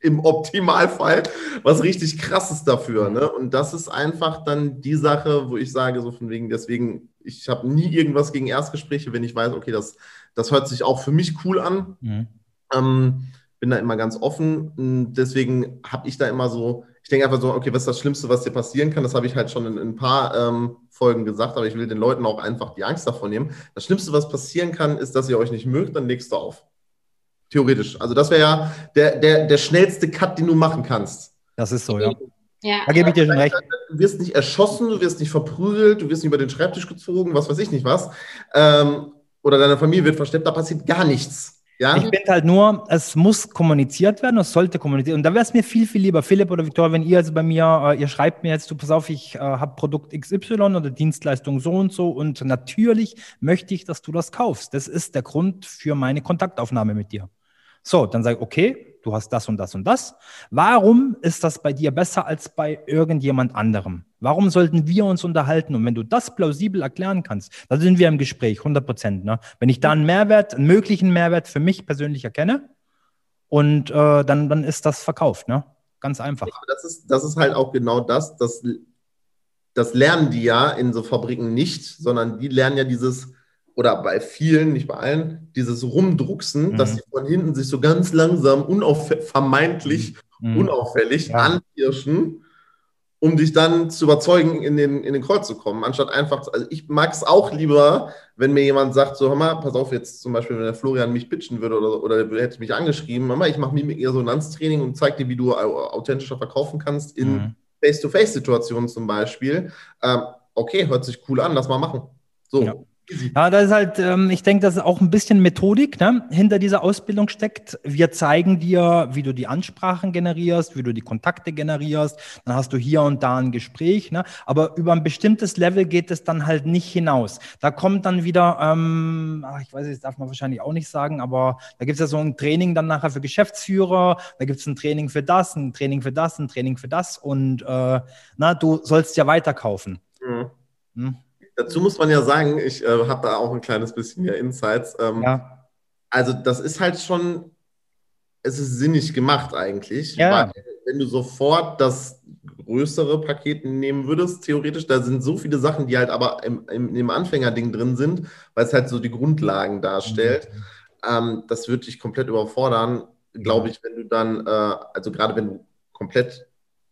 im Optimalfall was richtig krasses dafür. Ne? Und das ist einfach dann die Sache, wo ich sage, so von wegen, deswegen, ich habe nie irgendwas gegen Erstgespräche, wenn ich weiß, okay, das, das hört sich auch für mich cool an. Mhm. Ähm, bin da immer ganz offen. Deswegen habe ich da immer so, ich denke einfach so, okay, was ist das Schlimmste, was dir passieren kann? Das habe ich halt schon in, in ein paar ähm, Folgen gesagt, aber ich will den Leuten auch einfach die Angst davon nehmen. Das Schlimmste, was passieren kann, ist, dass ihr euch nicht mögt, dann legst du auf. Theoretisch. Also das wäre ja der, der, der schnellste Cut, den du machen kannst. Das ist so, ja. Ja. Da gebe ich dir schon recht. Du wirst nicht erschossen, du wirst nicht verprügelt, du wirst nicht über den Schreibtisch gezogen, was weiß ich nicht was. Ähm, oder deine Familie wird versteckt, da passiert gar nichts. Ja? Ich finde halt nur, es muss kommuniziert werden, es sollte kommuniziert Und da wäre es mir viel, viel lieber, Philipp oder Viktor, wenn ihr also bei mir, äh, ihr schreibt mir jetzt, du pass auf, ich äh, habe Produkt XY oder Dienstleistung so und so und natürlich möchte ich, dass du das kaufst. Das ist der Grund für meine Kontaktaufnahme mit dir. So, dann sage ich, okay, du hast das und das und das. Warum ist das bei dir besser als bei irgendjemand anderem? Warum sollten wir uns unterhalten? Und wenn du das plausibel erklären kannst, dann sind wir im Gespräch, 100 Prozent. Ne? Wenn ich da einen Mehrwert, einen möglichen Mehrwert für mich persönlich erkenne, und äh, dann, dann ist das verkauft. Ne? Ganz einfach. Das ist, das ist halt auch genau das, das, das lernen die ja in so Fabriken nicht, sondern die lernen ja dieses oder bei vielen, nicht bei allen, dieses Rumdrucksen, mhm. dass sie von hinten sich so ganz langsam, unauf vermeintlich mhm. unauffällig ja. anpirschen, um dich dann zu überzeugen, in den, in den Kreuz zu kommen, anstatt einfach, also ich mag es auch lieber, wenn mir jemand sagt, so, hör mal, pass auf, jetzt zum Beispiel, wenn der Florian mich pitchen würde oder, oder hätte mich angeschrieben, Mama, ich mache Mimik-Resonanztraining und zeige dir, wie du authentischer verkaufen kannst in mhm. Face-to-Face-Situationen zum Beispiel. Ähm, okay, hört sich cool an, lass mal machen. So. Ja. Ja, das ist halt, ähm, ich denke, dass auch ein bisschen Methodik ne, hinter dieser Ausbildung steckt. Wir zeigen dir, wie du die Ansprachen generierst, wie du die Kontakte generierst. Dann hast du hier und da ein Gespräch. Ne? Aber über ein bestimmtes Level geht es dann halt nicht hinaus. Da kommt dann wieder, ähm, ach, ich weiß, das darf man wahrscheinlich auch nicht sagen, aber da gibt es ja so ein Training dann nachher für Geschäftsführer. Da gibt es ein Training für das, ein Training für das, ein Training für das. Und äh, na, du sollst ja weiterkaufen. Mhm. Hm? Dazu muss man ja sagen, ich äh, habe da auch ein kleines bisschen mehr Insights. Ähm, ja. Also das ist halt schon, es ist sinnig gemacht eigentlich. Ja. Weil, wenn du sofort das größere Paket nehmen würdest, theoretisch, da sind so viele Sachen, die halt aber im, im, im Anfängerding drin sind, weil es halt so die Grundlagen darstellt. Mhm. Ähm, das würde dich komplett überfordern, glaube ich, wenn du dann, äh, also gerade wenn du komplett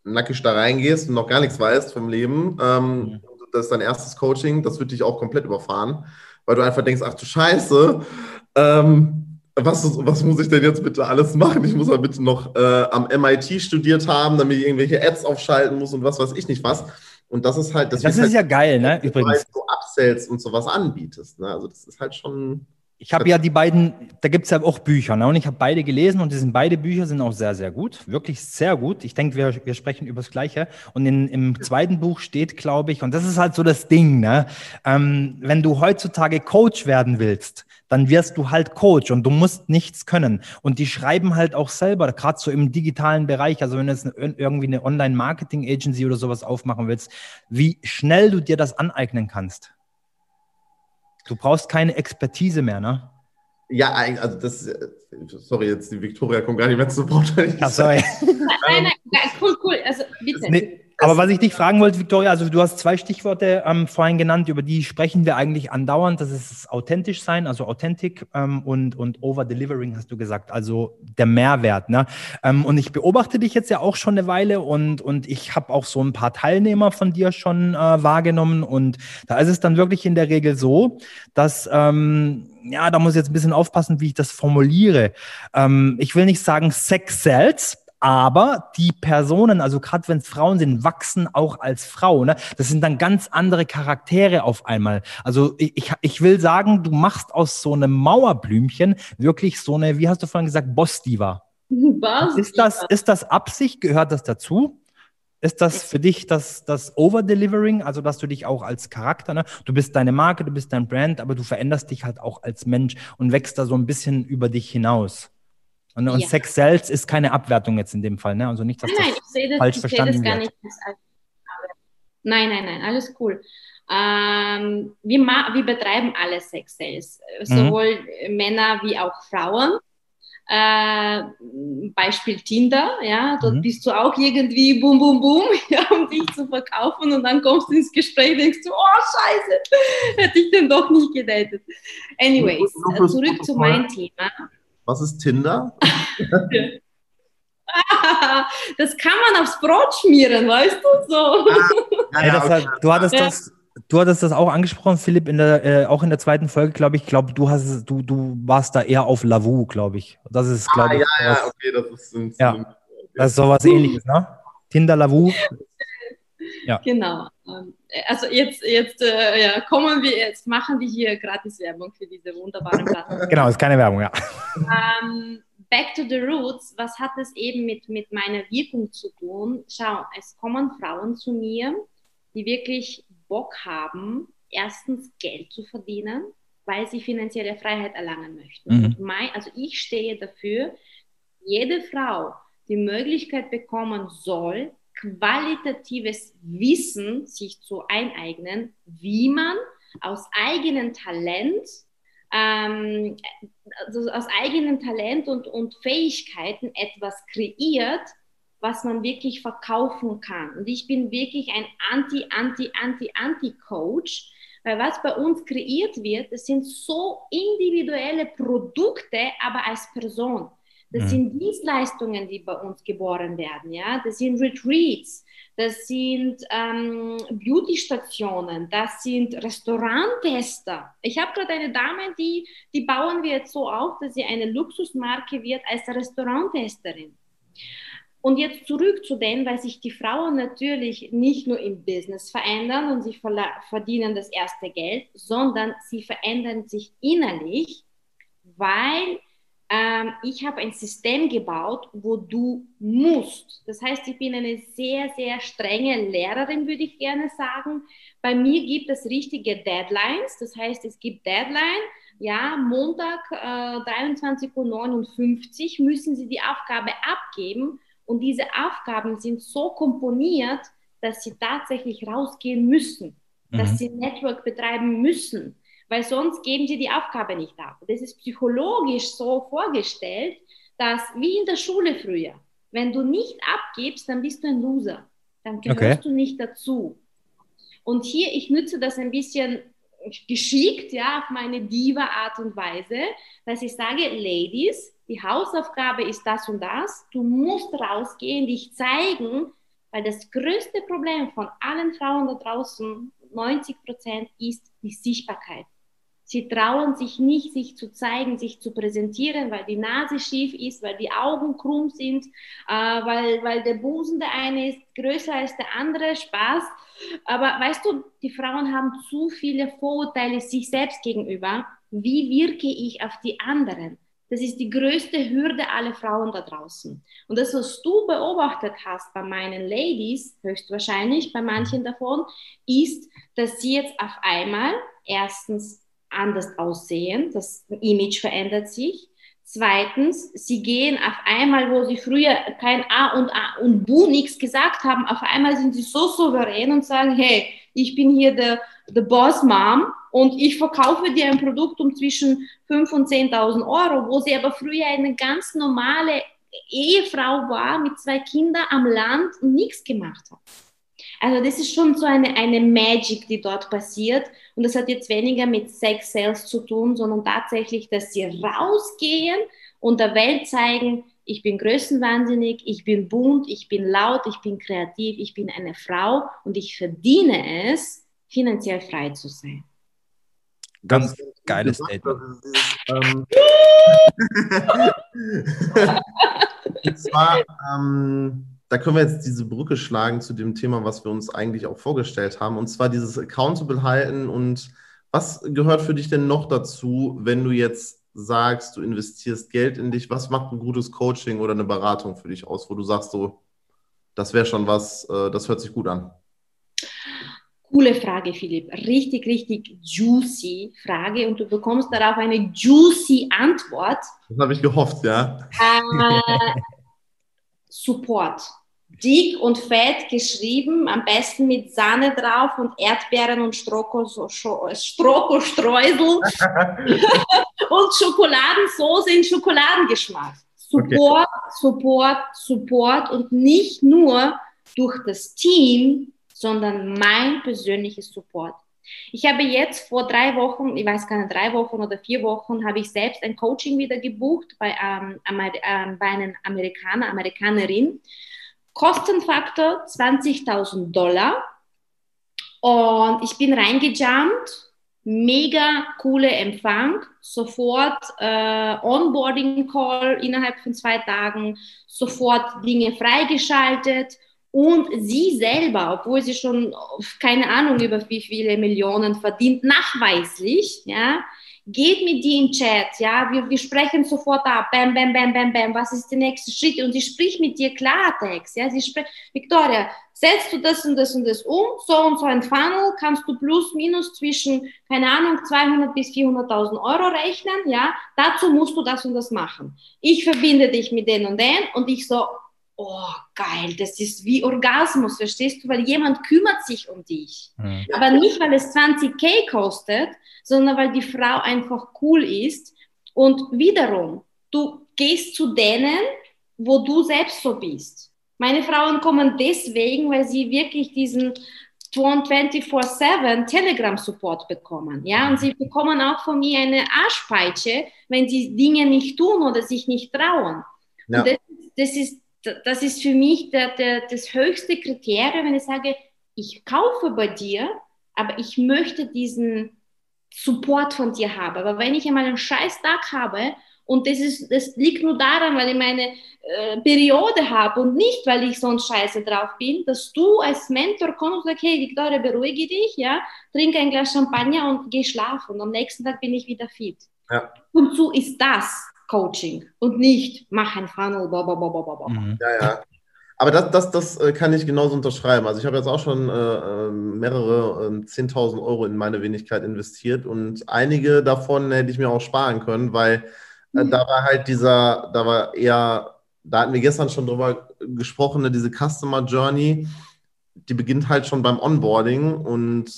nackig da reingehst und noch gar nichts weißt vom Leben, ähm, mhm das ist dein erstes Coaching, das wird dich auch komplett überfahren, weil du einfach denkst, ach du Scheiße, ähm, was, was muss ich denn jetzt bitte alles machen? Ich muss ja bitte noch äh, am MIT studiert haben, damit ich irgendwelche Ads aufschalten muss und was weiß ich nicht was. Und das ist halt, das, das ist halt, ja geil, ne? Übrigens. Weil du Upsells und sowas anbietest. Ne? Also das ist halt schon ich habe ja die beiden, da gibt es ja auch Bücher, ne? und ich habe beide gelesen und die sind, beide Bücher sind auch sehr, sehr gut, wirklich sehr gut. Ich denke, wir, wir sprechen über das Gleiche. Und in, im zweiten Buch steht, glaube ich, und das ist halt so das Ding, ne? Ähm, wenn du heutzutage Coach werden willst, dann wirst du halt Coach und du musst nichts können. Und die schreiben halt auch selber, gerade so im digitalen Bereich, also wenn du jetzt irgendwie eine Online-Marketing-Agency oder sowas aufmachen willst, wie schnell du dir das aneignen kannst. Du brauchst keine Expertise mehr, ne? Ja, also das, sorry, jetzt die Victoria kommt gar nicht mehr zu Wort. Ach, sorry. nein, nein, cool, cool. Also bitte. Nee, aber was ich dich fragen wollte, Victoria, also du hast zwei Stichworte ähm, vorhin genannt, über die sprechen wir eigentlich andauernd. Das ist authentisch sein, also Authentic ähm, und, und Over-Delivering hast du gesagt, also der Mehrwert. Ne? Ähm, und ich beobachte dich jetzt ja auch schon eine Weile und, und ich habe auch so ein paar Teilnehmer von dir schon äh, wahrgenommen und da ist es dann wirklich in der Regel so, dass ähm, ja, da muss ich jetzt ein bisschen aufpassen, wie ich das formuliere. Ähm, ich will nicht sagen Sex sells, aber die Personen, also gerade wenn es Frauen sind, wachsen auch als Frau. Ne? Das sind dann ganz andere Charaktere auf einmal. Also ich, ich will sagen, du machst aus so einem Mauerblümchen wirklich so eine, wie hast du vorhin gesagt, Boss-Diva. Boss ist, das, ist das Absicht? Gehört das dazu? Ist das für dich das, das Over-Delivering, also dass du dich auch als Charakter, ne? du bist deine Marke, du bist dein Brand, aber du veränderst dich halt auch als Mensch und wächst da so ein bisschen über dich hinaus? Und, und ja. Sex selbst ist keine Abwertung jetzt in dem Fall, ne? Also nicht, dass nein, das, nein, das falsch ich verstanden das gar wird. Nicht nein, nein, nein, alles cool. Ähm, wir, wir betreiben alle Sex Sales, mhm. sowohl mhm. Männer wie auch Frauen. Äh, Beispiel Tinder, ja, dort mhm. bist du auch irgendwie boom, boom, boom, ja, um dich zu verkaufen und dann kommst du ins Gespräch und denkst du, oh Scheiße, hätte ich denn doch nicht gedatet. Anyways, äh, zurück zu meinem Thema. Was ist Tinder? das kann man aufs Brot schmieren, weißt du? So. Ah, ja, ja, okay. du hattest ja. das Du hattest das auch angesprochen, Philipp, in der, äh, auch in der zweiten Folge, glaube ich. glaube, du hast du, du warst da eher auf Lavu, glaube ich. Das ist, glaube ah, ich. Ja, ja, okay, das ist, ein, ja. das ist sowas ähnliches, ne? Tinder Lavu. Ja. Genau. Ähm, also jetzt, jetzt äh, ja, kommen wir, jetzt machen wir hier gratis Werbung für diese wunderbaren Plattform. Genau, ist keine Werbung, ja. Ähm, back to the roots, was hat es eben mit, mit meiner Wirkung zu tun? Schau, es kommen Frauen zu mir, die wirklich Bock haben, erstens Geld zu verdienen, weil sie finanzielle Freiheit erlangen möchten. Mhm. Mein, also ich stehe dafür, jede Frau die Möglichkeit bekommen soll, qualitatives Wissen sich zu eineignen, wie man aus eigenem Talent, ähm, also aus eigenem Talent und, und Fähigkeiten etwas kreiert, was man wirklich verkaufen kann. Und ich bin wirklich ein Anti, Anti, Anti, Anti-Coach, weil was bei uns kreiert wird, das sind so individuelle Produkte, aber als Person. Das mhm. sind Dienstleistungen, die bei uns geboren werden, ja. Das sind Retreats, das sind ähm, Beauty-Stationen, das sind Restauranttester. Ich habe gerade eine Dame, die, die bauen wir jetzt so auf, dass sie eine Luxusmarke wird als Restauranttesterin. Und jetzt zurück zu dem, weil sich die Frauen natürlich nicht nur im Business verändern und sie verdienen das erste Geld, sondern sie verändern sich innerlich, weil ähm, ich habe ein System gebaut, wo du musst. Das heißt, ich bin eine sehr, sehr strenge Lehrerin, würde ich gerne sagen. Bei mir gibt es richtige Deadlines. Das heißt, es gibt Deadline. Ja, Montag äh, 23.59 Uhr müssen Sie die Aufgabe abgeben und diese Aufgaben sind so komponiert, dass sie tatsächlich rausgehen müssen, mhm. dass sie Network betreiben müssen, weil sonst geben sie die Aufgabe nicht ab. Das ist psychologisch so vorgestellt, dass wie in der Schule früher, wenn du nicht abgibst, dann bist du ein Loser, dann gehörst okay. du nicht dazu. Und hier, ich nütze das ein bisschen geschickt, ja, auf meine Diva-Art und Weise, dass ich sage, Ladies, die Hausaufgabe ist das und das, du musst rausgehen, dich zeigen, weil das größte Problem von allen Frauen da draußen, 90 Prozent, ist die Sichtbarkeit. Sie trauen sich nicht, sich zu zeigen, sich zu präsentieren, weil die Nase schief ist, weil die Augen krumm sind, äh, weil, weil der Busen der eine ist größer als der andere, Spaß. Aber weißt du, die Frauen haben zu viele Vorurteile sich selbst gegenüber. Wie wirke ich auf die anderen? Das ist die größte Hürde aller Frauen da draußen. Und das, was du beobachtet hast bei meinen Ladies, höchstwahrscheinlich bei manchen davon, ist, dass sie jetzt auf einmal erstens anders aussehen, das Image verändert sich. Zweitens, sie gehen auf einmal, wo sie früher kein A und A und Bu nichts gesagt haben, auf einmal sind sie so souverän und sagen, hey, ich bin hier der, der Boss Mom und ich verkaufe dir ein Produkt um zwischen 5.000 und 10.000 Euro, wo sie aber früher eine ganz normale Ehefrau war mit zwei Kindern am Land und nichts gemacht hat. Also das ist schon so eine, eine Magic, die dort passiert. Und das hat jetzt weniger mit Sex Sales zu tun, sondern tatsächlich, dass sie rausgehen und der Welt zeigen, ich bin größenwahnsinnig, ich bin bunt, ich bin laut, ich bin kreativ, ich bin eine Frau und ich verdiene es, finanziell frei zu sein. Ganz geiles Statement. Ähm, und zwar, ähm, da können wir jetzt diese Brücke schlagen zu dem Thema, was wir uns eigentlich auch vorgestellt haben, und zwar dieses Accountable halten. Und was gehört für dich denn noch dazu, wenn du jetzt sagst, du investierst Geld in dich? Was macht ein gutes Coaching oder eine Beratung für dich aus, wo du sagst, so, das wäre schon was, äh, das hört sich gut an? Coole Frage, Philipp. Richtig, richtig juicy Frage und du bekommst darauf eine juicy Antwort. Das habe ich gehofft, ja. Äh, Support. Dick und fett geschrieben, am besten mit Sahne drauf und Erdbeeren und Strokostreusel und Schokoladensauce in Schokoladengeschmack. Support, okay. Support, Support und nicht nur durch das Team, sondern mein persönliches Support. Ich habe jetzt vor drei Wochen, ich weiß gar nicht, drei Wochen oder vier Wochen, habe ich selbst ein Coaching wieder gebucht bei, ähm, ähm, bei einem Amerikaner, Amerikanerin. Kostenfaktor 20.000 Dollar. Und ich bin reingejumpt, mega coole Empfang, sofort äh, Onboarding-Call innerhalb von zwei Tagen, sofort Dinge freigeschaltet. Und sie selber, obwohl sie schon keine Ahnung über wie viele Millionen verdient, nachweislich, ja, geht mit dir in Chat, ja, wir, wir sprechen sofort ab, bam, bam, bam, bam, bam, was ist der nächste Schritt? Und sie spricht mit dir Klartext, ja, sie spricht, Victoria, setzt du das und das und das um, so und so ein Funnel, kannst du plus, minus zwischen, keine Ahnung, 200 bis 400.000 Euro rechnen, ja, dazu musst du das und das machen. Ich verbinde dich mit den und den und ich so, oh, geil, das ist wie Orgasmus, verstehst du? Weil jemand kümmert sich um dich. Mhm. Aber nicht, weil es 20k kostet, sondern weil die Frau einfach cool ist. Und wiederum, du gehst zu denen, wo du selbst so bist. Meine Frauen kommen deswegen, weil sie wirklich diesen 24-7 Telegram-Support bekommen. Ja, und sie bekommen auch von mir eine Arschpeitsche, wenn sie Dinge nicht tun oder sich nicht trauen. Ja. Und das, das ist das ist für mich der, der, das höchste Kriterium, wenn ich sage, ich kaufe bei dir, aber ich möchte diesen Support von dir haben. Aber wenn ich einmal einen scheiß Tag habe und das, ist, das liegt nur daran, weil ich meine äh, Periode habe und nicht, weil ich sonst scheiße drauf bin, dass du als Mentor kommst und sagst, hey Victoria, beruhige dich, ja, trinke ein Glas Champagner und geh schlafen. Und am nächsten Tag bin ich wieder fit. Ja. Und so ist das Coaching und nicht mach ein Funnel, blablabla. Mhm. Ja, ja. Aber das, das, das äh, kann ich genauso unterschreiben. Also ich habe jetzt auch schon äh, ähm, mehrere äh, 10.000 Euro in meine Wenigkeit investiert und einige davon hätte ich mir auch sparen können, weil äh, mhm. da war halt dieser, da war eher, da hatten wir gestern schon drüber gesprochen, ne, diese Customer Journey, die beginnt halt schon beim Onboarding und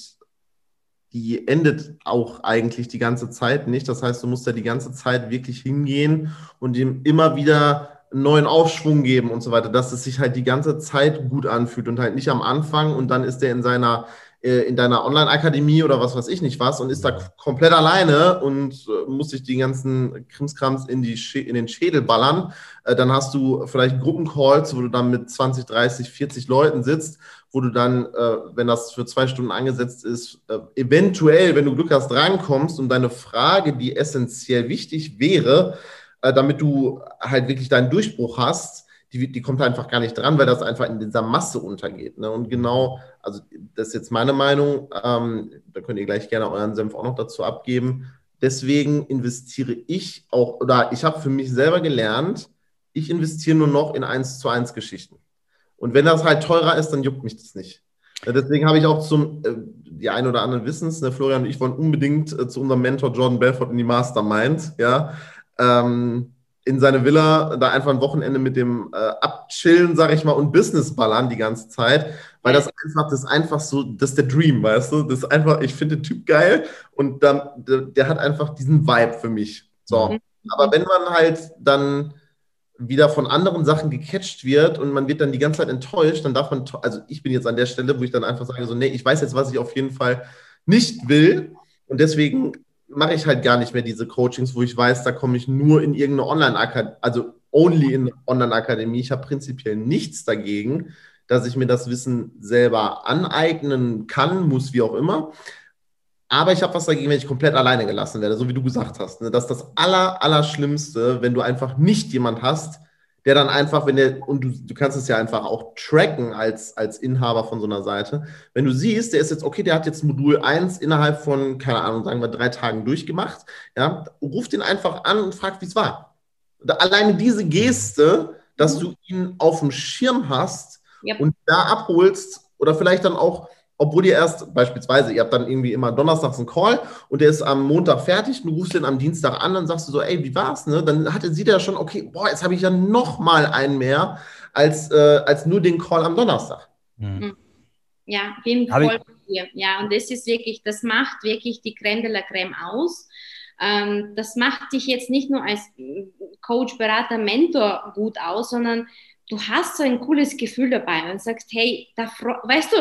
die endet auch eigentlich die ganze Zeit nicht. Das heißt, du musst ja die ganze Zeit wirklich hingehen und ihm immer wieder einen neuen Aufschwung geben und so weiter, dass es sich halt die ganze Zeit gut anfühlt und halt nicht am Anfang und dann ist er in seiner äh, in deiner Online-Akademie oder was weiß ich nicht was und ist da komplett alleine und äh, muss sich die ganzen Krimskrams in, die in den Schädel ballern. Äh, dann hast du vielleicht Gruppencalls, wo du dann mit 20, 30, 40 Leuten sitzt wo du dann, äh, wenn das für zwei Stunden angesetzt ist, äh, eventuell, wenn du Glück hast, drankommst und deine Frage, die essentiell wichtig wäre, äh, damit du halt wirklich deinen Durchbruch hast, die, die kommt einfach gar nicht dran, weil das einfach in dieser Masse untergeht. Ne? Und genau, also das ist jetzt meine Meinung, ähm, da könnt ihr gleich gerne euren Senf auch noch dazu abgeben. Deswegen investiere ich auch, oder ich habe für mich selber gelernt, ich investiere nur noch in 1 zu 1 Geschichten. Und wenn das halt teurer ist, dann juckt mich das nicht. Deswegen habe ich auch zum, äh, die ein oder anderen wissen es, ne, Florian und ich wollen unbedingt äh, zu unserem Mentor Jordan Belfort in die Mastermind, ja, ähm, in seine Villa, da einfach ein Wochenende mit dem äh, abchillen, sage ich mal, und Business ballern die ganze Zeit, weil das einfach, das ist einfach so, das ist der Dream, weißt du, das ist einfach, ich finde den Typ geil und dann, der, der hat einfach diesen Vibe für mich. So, mhm. aber wenn man halt dann wieder von anderen Sachen gecatcht wird und man wird dann die ganze Zeit enttäuscht, dann darf man, also ich bin jetzt an der Stelle, wo ich dann einfach sage, so, nee, ich weiß jetzt, was ich auf jeden Fall nicht will und deswegen mache ich halt gar nicht mehr diese Coachings, wo ich weiß, da komme ich nur in irgendeine Online-Akademie, also only in Online-Akademie. Ich habe prinzipiell nichts dagegen, dass ich mir das Wissen selber aneignen kann, muss, wie auch immer. Aber ich habe was dagegen, wenn ich komplett alleine gelassen werde, so wie du gesagt hast. Ne? Das ist das Aller, Allerschlimmste, wenn du einfach nicht jemand hast, der dann einfach, wenn der, und du, du kannst es ja einfach auch tracken als, als Inhaber von so einer Seite, wenn du siehst, der ist jetzt, okay, der hat jetzt Modul 1 innerhalb von, keine Ahnung, sagen wir drei Tagen durchgemacht, ja, ruf den einfach an und frag, wie es war. Alleine diese Geste, dass du ihn auf dem Schirm hast yep. und da abholst oder vielleicht dann auch obwohl ihr erst beispielsweise, ihr habt dann irgendwie immer donnerstags einen Call und der ist am Montag fertig, du rufst den am Dienstag an, dann sagst du so, ey, wie war's, ne? Dann hatte sie ja schon, okay, boah, jetzt habe ich ja noch mal einen mehr, als, äh, als nur den Call am Donnerstag. Mhm. Ja, bin voll hier. Ja, und das ist wirklich, das macht wirklich die Creme de la Creme aus. Ähm, das macht dich jetzt nicht nur als Coach, Berater, Mentor gut aus, sondern du hast so ein cooles Gefühl dabei und sagst, hey, da weißt du,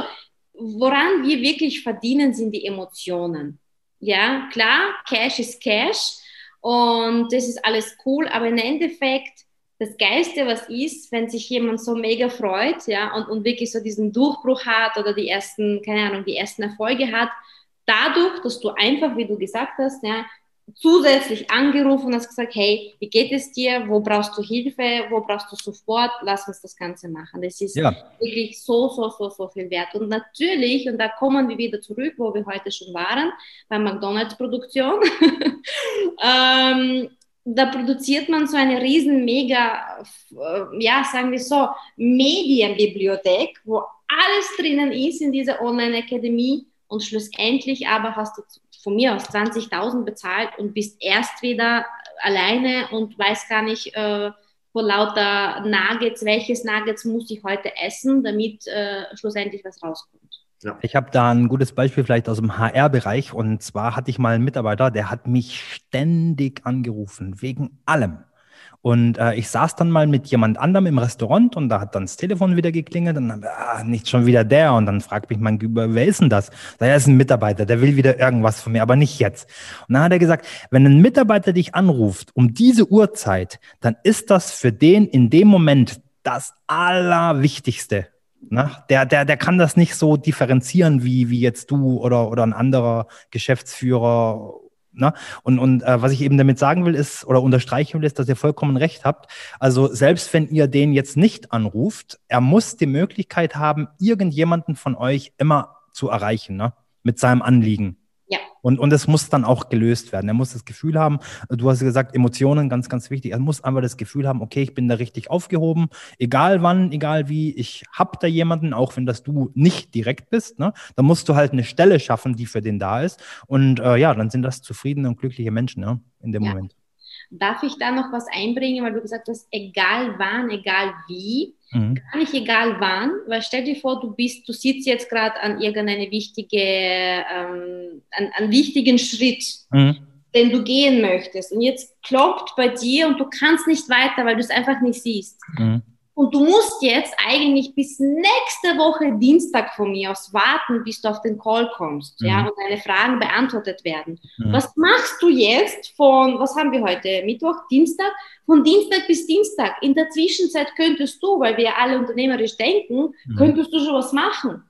woran wir wirklich verdienen, sind die Emotionen. Ja, klar, Cash ist Cash und das ist alles cool, aber im Endeffekt das Geiste, was ist, wenn sich jemand so mega freut, ja, und, und wirklich so diesen Durchbruch hat oder die ersten, keine Ahnung, die ersten Erfolge hat, dadurch, dass du einfach, wie du gesagt hast, ja, zusätzlich angerufen und hast gesagt, hey, wie geht es dir? Wo brauchst du Hilfe? Wo brauchst du Support? Lass uns das Ganze machen. Das ist ja. wirklich so, so, so, so viel wert. Und natürlich, und da kommen wir wieder zurück, wo wir heute schon waren, bei McDonalds-Produktion. ähm, da produziert man so eine riesen, mega, äh, ja, sagen wir so, Medienbibliothek, wo alles drinnen ist in dieser Online-Akademie und schlussendlich aber hast du von mir aus 20.000 bezahlt und bist erst wieder alleine und weiß gar nicht äh, vor lauter Nuggets, welches Nuggets muss ich heute essen, damit äh, schlussendlich was rauskommt. Ja. Ich habe da ein gutes Beispiel vielleicht aus dem HR-Bereich und zwar hatte ich mal einen Mitarbeiter, der hat mich ständig angerufen, wegen allem. Und äh, ich saß dann mal mit jemand anderem im Restaurant und da hat dann das Telefon wieder geklingelt und dann, ah, nicht schon wieder der. Und dann fragt mich mein Gegenüber, wer ist denn das? Da er ist ein Mitarbeiter, der will wieder irgendwas von mir, aber nicht jetzt. Und dann hat er gesagt, wenn ein Mitarbeiter dich anruft um diese Uhrzeit, dann ist das für den in dem Moment das Allerwichtigste. Na, der, der, der kann das nicht so differenzieren wie, wie jetzt du oder, oder ein anderer Geschäftsführer Ne? Und, und äh, was ich eben damit sagen will, ist oder unterstreichen will, ist, dass ihr vollkommen recht habt. Also selbst wenn ihr den jetzt nicht anruft, er muss die Möglichkeit haben, irgendjemanden von euch immer zu erreichen, ne? mit seinem Anliegen. Ja. Und, und es muss dann auch gelöst werden. Er muss das Gefühl haben, du hast gesagt, Emotionen, ganz, ganz wichtig. Er muss einfach das Gefühl haben, okay, ich bin da richtig aufgehoben, egal wann, egal wie, ich habe da jemanden, auch wenn das du nicht direkt bist. Ne? Da musst du halt eine Stelle schaffen, die für den da ist. Und äh, ja, dann sind das zufriedene und glückliche Menschen ne? in dem ja. Moment. Darf ich da noch was einbringen, weil du gesagt hast, egal wann, egal wie, mhm. gar nicht egal wann, weil stell dir vor, du bist, du sitzt jetzt gerade an irgendeine wichtige, ähm, an, an wichtigen Schritt, mhm. den du gehen möchtest und jetzt klopft bei dir und du kannst nicht weiter, weil du es einfach nicht siehst. Mhm. Und du musst jetzt eigentlich bis nächste Woche Dienstag von mir aus warten, bis du auf den Call kommst, mhm. ja, und deine Fragen beantwortet werden. Mhm. Was machst du jetzt von, was haben wir heute, Mittwoch, Dienstag? Von Dienstag bis Dienstag. In der Zwischenzeit könntest du, weil wir alle unternehmerisch denken, mhm. könntest du schon was machen.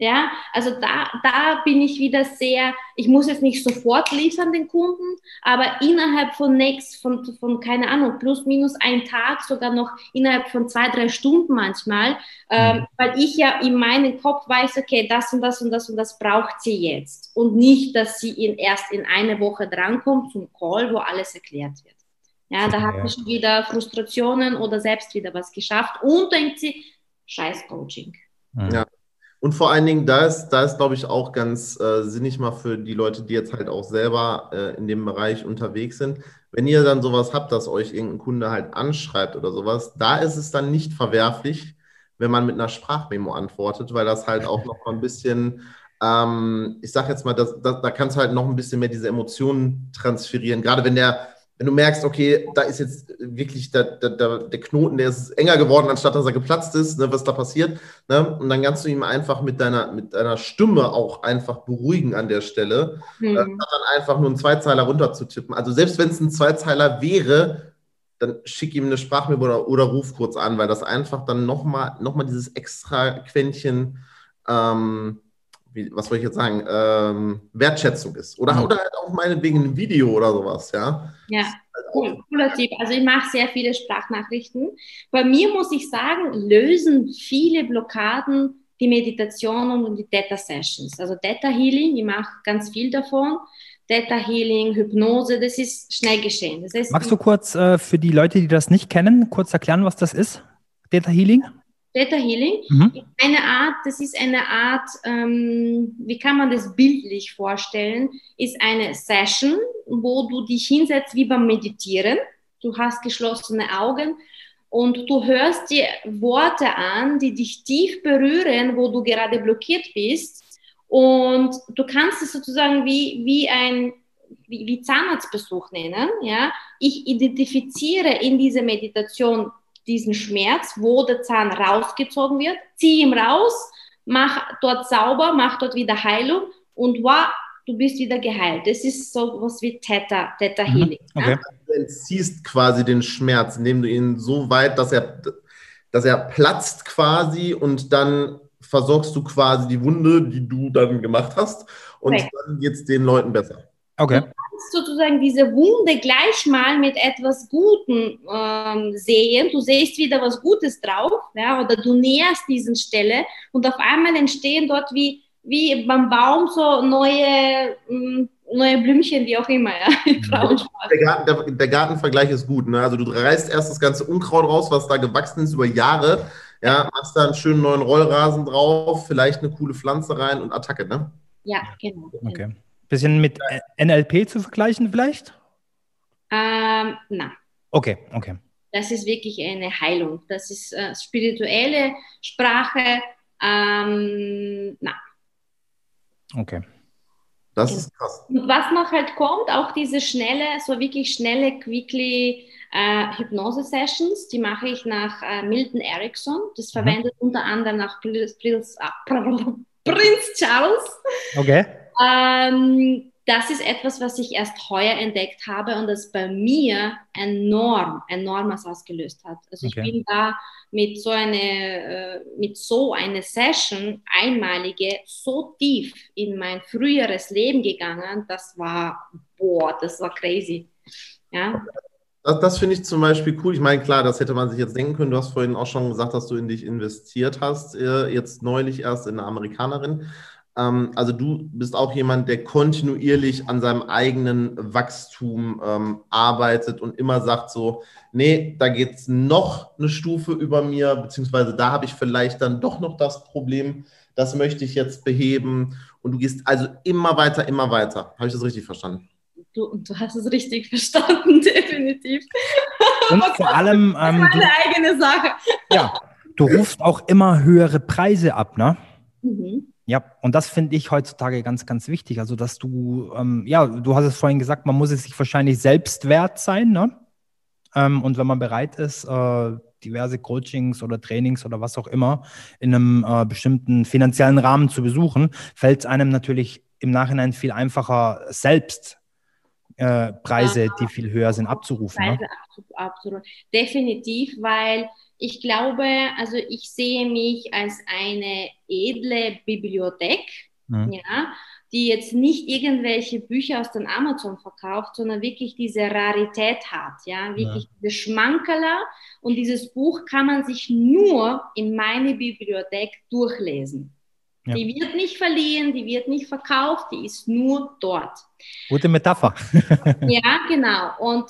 Ja, also da, da bin ich wieder sehr, ich muss jetzt nicht sofort liefern den Kunden, aber innerhalb von next, von, von keine Ahnung, plus minus ein Tag, sogar noch innerhalb von zwei, drei Stunden manchmal, ähm, mhm. weil ich ja in meinem Kopf weiß, okay, das und das und das und das braucht sie jetzt und nicht, dass sie in, erst in eine Woche drankommt zum Call, wo alles erklärt wird. Ja, da hat sie schon wieder Frustrationen oder selbst wieder was geschafft und denkt sie, scheiß Coaching. Ja. Und vor allen Dingen, da ist, da ist glaube ich, auch ganz äh, sinnig mal für die Leute, die jetzt halt auch selber äh, in dem Bereich unterwegs sind. Wenn ihr dann sowas habt, dass euch irgendein Kunde halt anschreibt oder sowas, da ist es dann nicht verwerflich, wenn man mit einer Sprachmemo antwortet, weil das halt auch noch mal ein bisschen, ähm, ich sag jetzt mal, das, das, da kannst du halt noch ein bisschen mehr diese Emotionen transferieren. Gerade wenn der wenn du merkst, okay, da ist jetzt wirklich der, der, der Knoten, der ist enger geworden, anstatt dass er geplatzt ist, ne, was da passiert. Ne? Und dann kannst du ihm einfach mit deiner, mit deiner Stimme auch einfach beruhigen an der Stelle, mhm. äh, dann einfach nur einen Zweizeiler runterzutippen. Also selbst wenn es ein Zweizeiler wäre, dann schick ihm eine Sprachmail oder, oder ruf kurz an, weil das einfach dann nochmal noch mal dieses extra Quäntchen ähm, wie, was soll ich jetzt sagen, ähm, Wertschätzung ist. Oder, mhm. oder halt auch meinetwegen ein Video oder sowas, ja. Ja, halt cool, cooler Tipp. Also ich mache sehr viele Sprachnachrichten. Bei mir muss ich sagen, lösen viele Blockaden die Meditationen und die Theta Sessions. Also Theta Healing, ich mache ganz viel davon. Theta Healing, Hypnose, das ist schnell geschehen. Das heißt, Magst du kurz äh, für die Leute, die das nicht kennen, kurz erklären, was das ist? Theta Healing? Theta Healing mhm. ist eine Art, das ist eine Art, ähm, wie kann man das bildlich vorstellen, ist eine Session, wo du dich hinsetzt wie beim Meditieren. Du hast geschlossene Augen und du hörst dir Worte an, die dich tief berühren, wo du gerade blockiert bist und du kannst es sozusagen wie, wie ein wie, wie Zahnarztbesuch nennen. Ja? Ich identifiziere in dieser Meditation diesen Schmerz, wo der Zahn rausgezogen wird, ziehe ihn raus, mach dort sauber, mach dort wieder Heilung und wow, du bist wieder geheilt. Das ist so was wie Theta, Theta mhm. Healing. Okay. Ja? Du entziehst quasi den Schmerz, indem du ihn so weit, dass er, dass er platzt quasi und dann versorgst du quasi die Wunde, die du dann gemacht hast und okay. dann geht es den Leuten besser. Okay. Du kannst sozusagen diese Wunde gleich mal mit etwas Gutem ähm, sehen. Du siehst wieder was Gutes drauf, ja, oder du näherst diesen Stelle und auf einmal entstehen dort wie, wie beim Baum so neue, mh, neue Blümchen, wie auch immer, ja. Der, Garten, der, der, Gartenvergleich ist gut, ne? Also du reißt erst das ganze Unkraut raus, was da gewachsen ist über Jahre, ja, machst da einen schönen neuen Rollrasen drauf, vielleicht eine coole Pflanze rein und Attacke, ne? Ja, genau. Okay. Bisschen mit NLP zu vergleichen vielleicht? Ähm, na. Okay, okay. Das ist wirklich eine Heilung. Das ist äh, spirituelle Sprache. Ähm, na. Okay. Das ist krass. Und was noch halt kommt, auch diese schnelle, so wirklich schnelle, quickly äh, Hypnose-Sessions, die mache ich nach äh, Milton Erickson. Das mhm. verwendet unter anderem nach Prince, Prince, Prince Charles. Okay. Ähm, das ist etwas, was ich erst heuer entdeckt habe und das bei mir enorm, enormes ausgelöst hat. Also okay. ich bin da mit so eine, äh, mit so einer Session, einmalige, so tief in mein früheres Leben gegangen, das war, boah, das war crazy. Ja. Das, das finde ich zum Beispiel cool. Ich meine, klar, das hätte man sich jetzt denken können. Du hast vorhin auch schon gesagt, dass du in dich investiert hast, äh, jetzt neulich erst in eine Amerikanerin. Ähm, also du bist auch jemand, der kontinuierlich an seinem eigenen Wachstum ähm, arbeitet und immer sagt so, nee, da geht es noch eine Stufe über mir, beziehungsweise da habe ich vielleicht dann doch noch das Problem, das möchte ich jetzt beheben. Und du gehst also immer weiter, immer weiter. Habe ich das richtig verstanden? Du, du hast es richtig verstanden, definitiv. Und vor allem. Ähm, das ist meine eigene Sache. Ja, du rufst auch immer höhere Preise ab, ne? Mhm. Ja, und das finde ich heutzutage ganz, ganz wichtig. Also, dass du, ähm, ja, du hast es vorhin gesagt, man muss es sich wahrscheinlich selbst wert sein, ne? Ähm, und wenn man bereit ist, äh, diverse Coachings oder Trainings oder was auch immer in einem äh, bestimmten finanziellen Rahmen zu besuchen, fällt es einem natürlich im Nachhinein viel einfacher, selbst äh, Preise, die viel höher sind, abzurufen. Ne? Preise ne? absolut. Definitiv, weil ich glaube, also ich sehe mich als eine edle Bibliothek, mhm. ja, die jetzt nicht irgendwelche Bücher aus dem Amazon verkauft, sondern wirklich diese Rarität hat, ja, wirklich ja. diese Schmankerler. Und dieses Buch kann man sich nur in meine Bibliothek durchlesen. Ja. Die wird nicht verliehen, die wird nicht verkauft, die ist nur dort. Gute Metapher. ja, genau. Und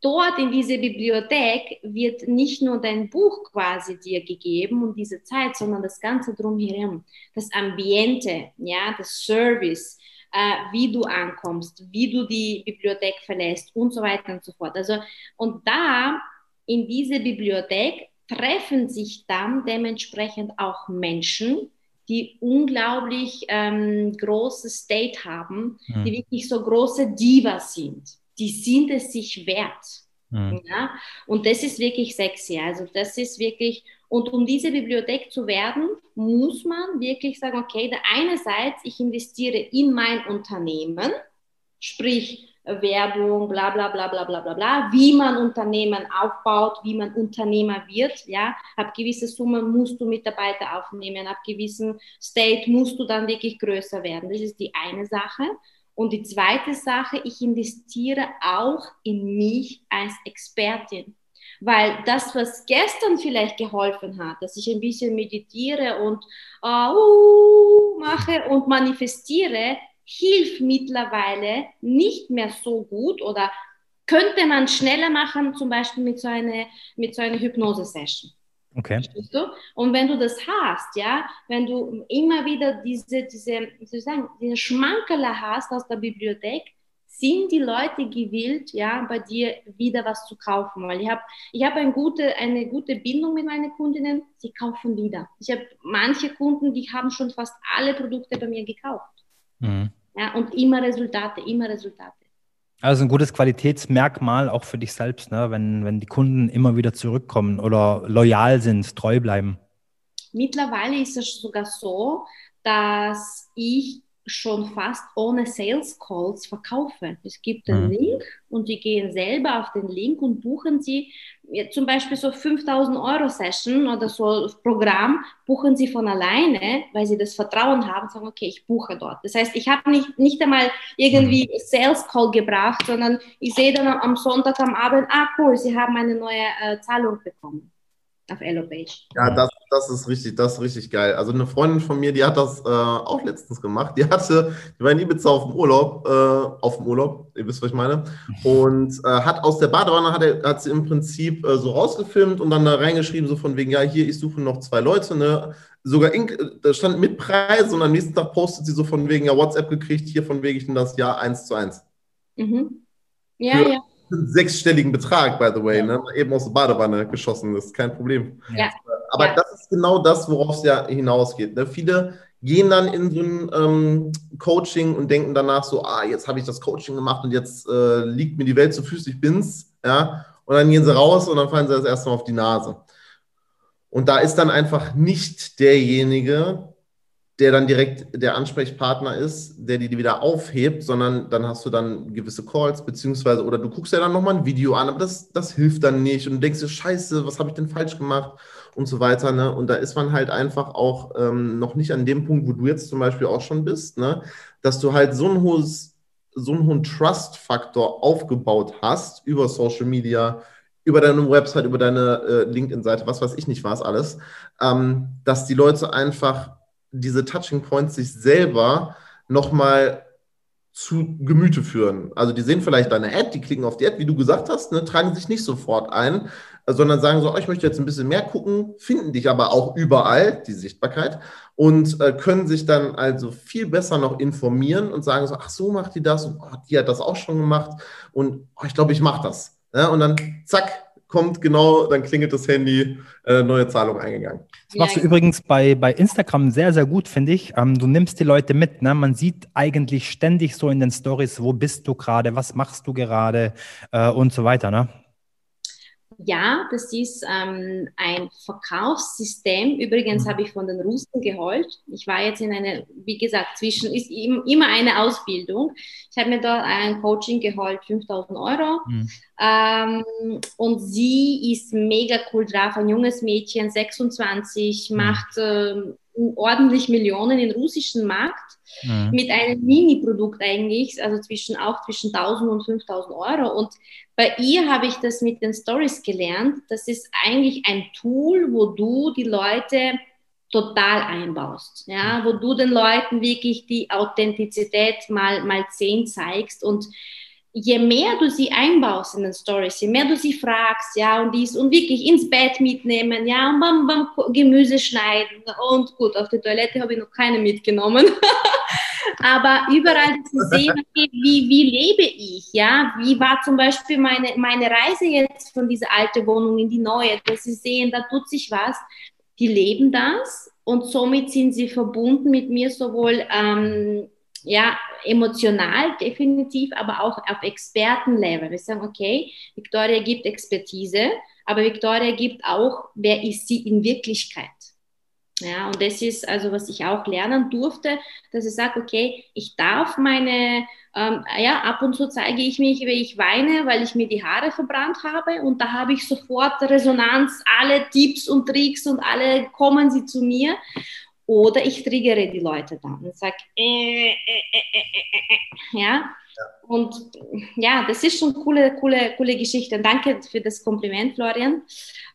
dort in dieser Bibliothek wird nicht nur dein Buch quasi dir gegeben und diese Zeit, sondern das Ganze drumherum, das Ambiente, ja, das Service, äh, wie du ankommst, wie du die Bibliothek verlässt und so weiter und so fort. Also, und da in dieser Bibliothek treffen sich dann dementsprechend auch Menschen, die unglaublich ähm, große State haben, mhm. die wirklich so große Divas sind die sind es sich wert. Mhm. Ja? Und das ist wirklich sexy. Also das ist wirklich, und um diese Bibliothek zu werden, muss man wirklich sagen, okay, einerseits, ich investiere in mein Unternehmen, sprich Werbung, bla bla bla bla bla bla bla, wie man Unternehmen aufbaut, wie man Unternehmer wird, ja, ab gewisse Summen musst du Mitarbeiter aufnehmen, ab gewissen State musst du dann wirklich größer werden. Das ist die eine Sache. Und die zweite Sache, ich investiere auch in mich als Expertin. Weil das, was gestern vielleicht geholfen hat, dass ich ein bisschen meditiere und uh, mache und manifestiere, hilft mittlerweile nicht mehr so gut oder könnte man schneller machen, zum Beispiel mit so einer, mit so einer Hypnose-Session. Okay. Und wenn du das hast, ja, wenn du immer wieder diese, diese, wie soll ich sagen, diese Schmankerler hast aus der Bibliothek, sind die Leute gewillt, ja, bei dir wieder was zu kaufen. Weil ich habe ich hab eine, gute, eine gute Bindung mit meinen Kundinnen, sie kaufen wieder. Ich habe manche Kunden, die haben schon fast alle Produkte bei mir gekauft. Mhm. Ja, und immer Resultate, immer Resultate. Also ein gutes Qualitätsmerkmal auch für dich selbst, ne? wenn, wenn die Kunden immer wieder zurückkommen oder loyal sind, treu bleiben. Mittlerweile ist es sogar so, dass ich schon fast ohne Sales Calls verkaufe. Es gibt einen mhm. Link und die gehen selber auf den Link und buchen sie zum Beispiel so 5000 Euro Session oder so Programm, buchen sie von alleine, weil sie das Vertrauen haben, sagen, okay, ich buche dort. Das heißt, ich habe nicht, nicht einmal irgendwie mhm. Sales Call gebracht, sondern ich sehe dann am Sonntag am Abend, ah cool, sie haben eine neue äh, Zahlung bekommen auf Elopage. Ja, das, das ist richtig, das ist richtig geil. Also eine Freundin von mir, die hat das äh, auch letztens gemacht. Die hatte, die war in Ibiza auf dem Urlaub, äh, auf dem Urlaub, ihr wisst, was ich meine, und äh, hat aus der Badewanne, hat, er, hat sie im Prinzip äh, so rausgefilmt und dann da reingeschrieben, so von wegen, ja, hier, ich suche noch zwei Leute, ne, sogar, in, da stand mit Preis und am nächsten Tag postet sie so von wegen, ja, WhatsApp gekriegt, hier von wegen ich das Jahr eins zu eins. Mhm. Ja, Für, ja sechsstelligen Betrag, by the way, ja. ne? eben aus der Badewanne geschossen ist, kein Problem. Ja. Aber ja. das ist genau das, worauf es ja hinausgeht. Ne? Viele gehen dann in so ein ähm, Coaching und denken danach so, ah, jetzt habe ich das Coaching gemacht und jetzt äh, liegt mir die Welt zu Füßen, ich bin's, ja, und dann gehen sie raus und dann fallen sie das erste Mal auf die Nase. Und da ist dann einfach nicht derjenige, der dann direkt der Ansprechpartner ist, der die wieder aufhebt, sondern dann hast du dann gewisse Calls, beziehungsweise, oder du guckst ja dann nochmal ein Video an, aber das, das hilft dann nicht und du denkst dir, scheiße, was habe ich denn falsch gemacht und so weiter. Ne? Und da ist man halt einfach auch ähm, noch nicht an dem Punkt, wo du jetzt zum Beispiel auch schon bist, ne? dass du halt so ein hohes, so einen hohen Trust-Faktor aufgebaut hast über Social Media, über deine Website, über deine äh, LinkedIn-Seite, was weiß ich nicht was alles, ähm, dass die Leute einfach diese Touching Points sich selber nochmal zu Gemüte führen. Also die sehen vielleicht deine Ad, die klicken auf die Ad, wie du gesagt hast, ne, tragen sich nicht sofort ein, sondern sagen so, oh, ich möchte jetzt ein bisschen mehr gucken, finden dich aber auch überall, die Sichtbarkeit, und äh, können sich dann also viel besser noch informieren und sagen so, ach so macht die das und oh, die hat das auch schon gemacht und oh, ich glaube, ich mache das. Ja, und dann zack, kommt genau, dann klingelt das Handy, äh, neue Zahlung eingegangen. Das machst du übrigens bei, bei Instagram sehr, sehr gut, finde ich. Ähm, du nimmst die Leute mit. Ne? Man sieht eigentlich ständig so in den Stories, wo bist du gerade, was machst du gerade äh, und so weiter. Ne? Ja, das ist ähm, ein Verkaufssystem. Übrigens mhm. habe ich von den Russen geholt. Ich war jetzt in einer, wie gesagt, zwischen, ist immer eine Ausbildung. Ich habe mir da ein Coaching geholt, 5000 Euro. Mhm. Ähm, und sie ist mega cool drauf, ein junges Mädchen, 26, mhm. macht äh, ordentlich Millionen im russischen Markt mhm. mit einem Mini-Produkt eigentlich, also zwischen auch zwischen 1000 und 5000 Euro. Und bei ihr habe ich das mit den Stories gelernt. Das ist eigentlich ein Tool, wo du die Leute total einbaust, ja, wo du den Leuten wirklich die Authentizität mal, mal zehn zeigst und je mehr du sie einbaust in den Stories, je mehr du sie fragst, ja, und dies und wirklich ins Bett mitnehmen, ja, und beim, beim Gemüse schneiden und gut, auf die Toilette habe ich noch keine mitgenommen. aber überall zu sehen, okay, wie, wie lebe ich, ja, wie war zum Beispiel meine, meine Reise jetzt von dieser alten Wohnung in die neue, dass sie sehen, da tut sich was, die leben das und somit sind sie verbunden mit mir sowohl ähm, ja, emotional definitiv, aber auch auf Expertenlevel. Wir sagen, okay, Victoria gibt Expertise, aber Victoria gibt auch, wer ist sie in Wirklichkeit. Ja, und das ist also, was ich auch lernen durfte, dass ich sage, okay, ich darf meine, ähm, ja, ab und zu zeige ich mich, wie ich weine, weil ich mir die Haare verbrannt habe und da habe ich sofort Resonanz, alle Tipps und Tricks und alle kommen sie zu mir oder ich triggere die Leute dann und sage, äh, äh, äh, ja. ja. Und ja, das ist schon eine coole, coole, coole Geschichte. Und danke für das Kompliment, Florian.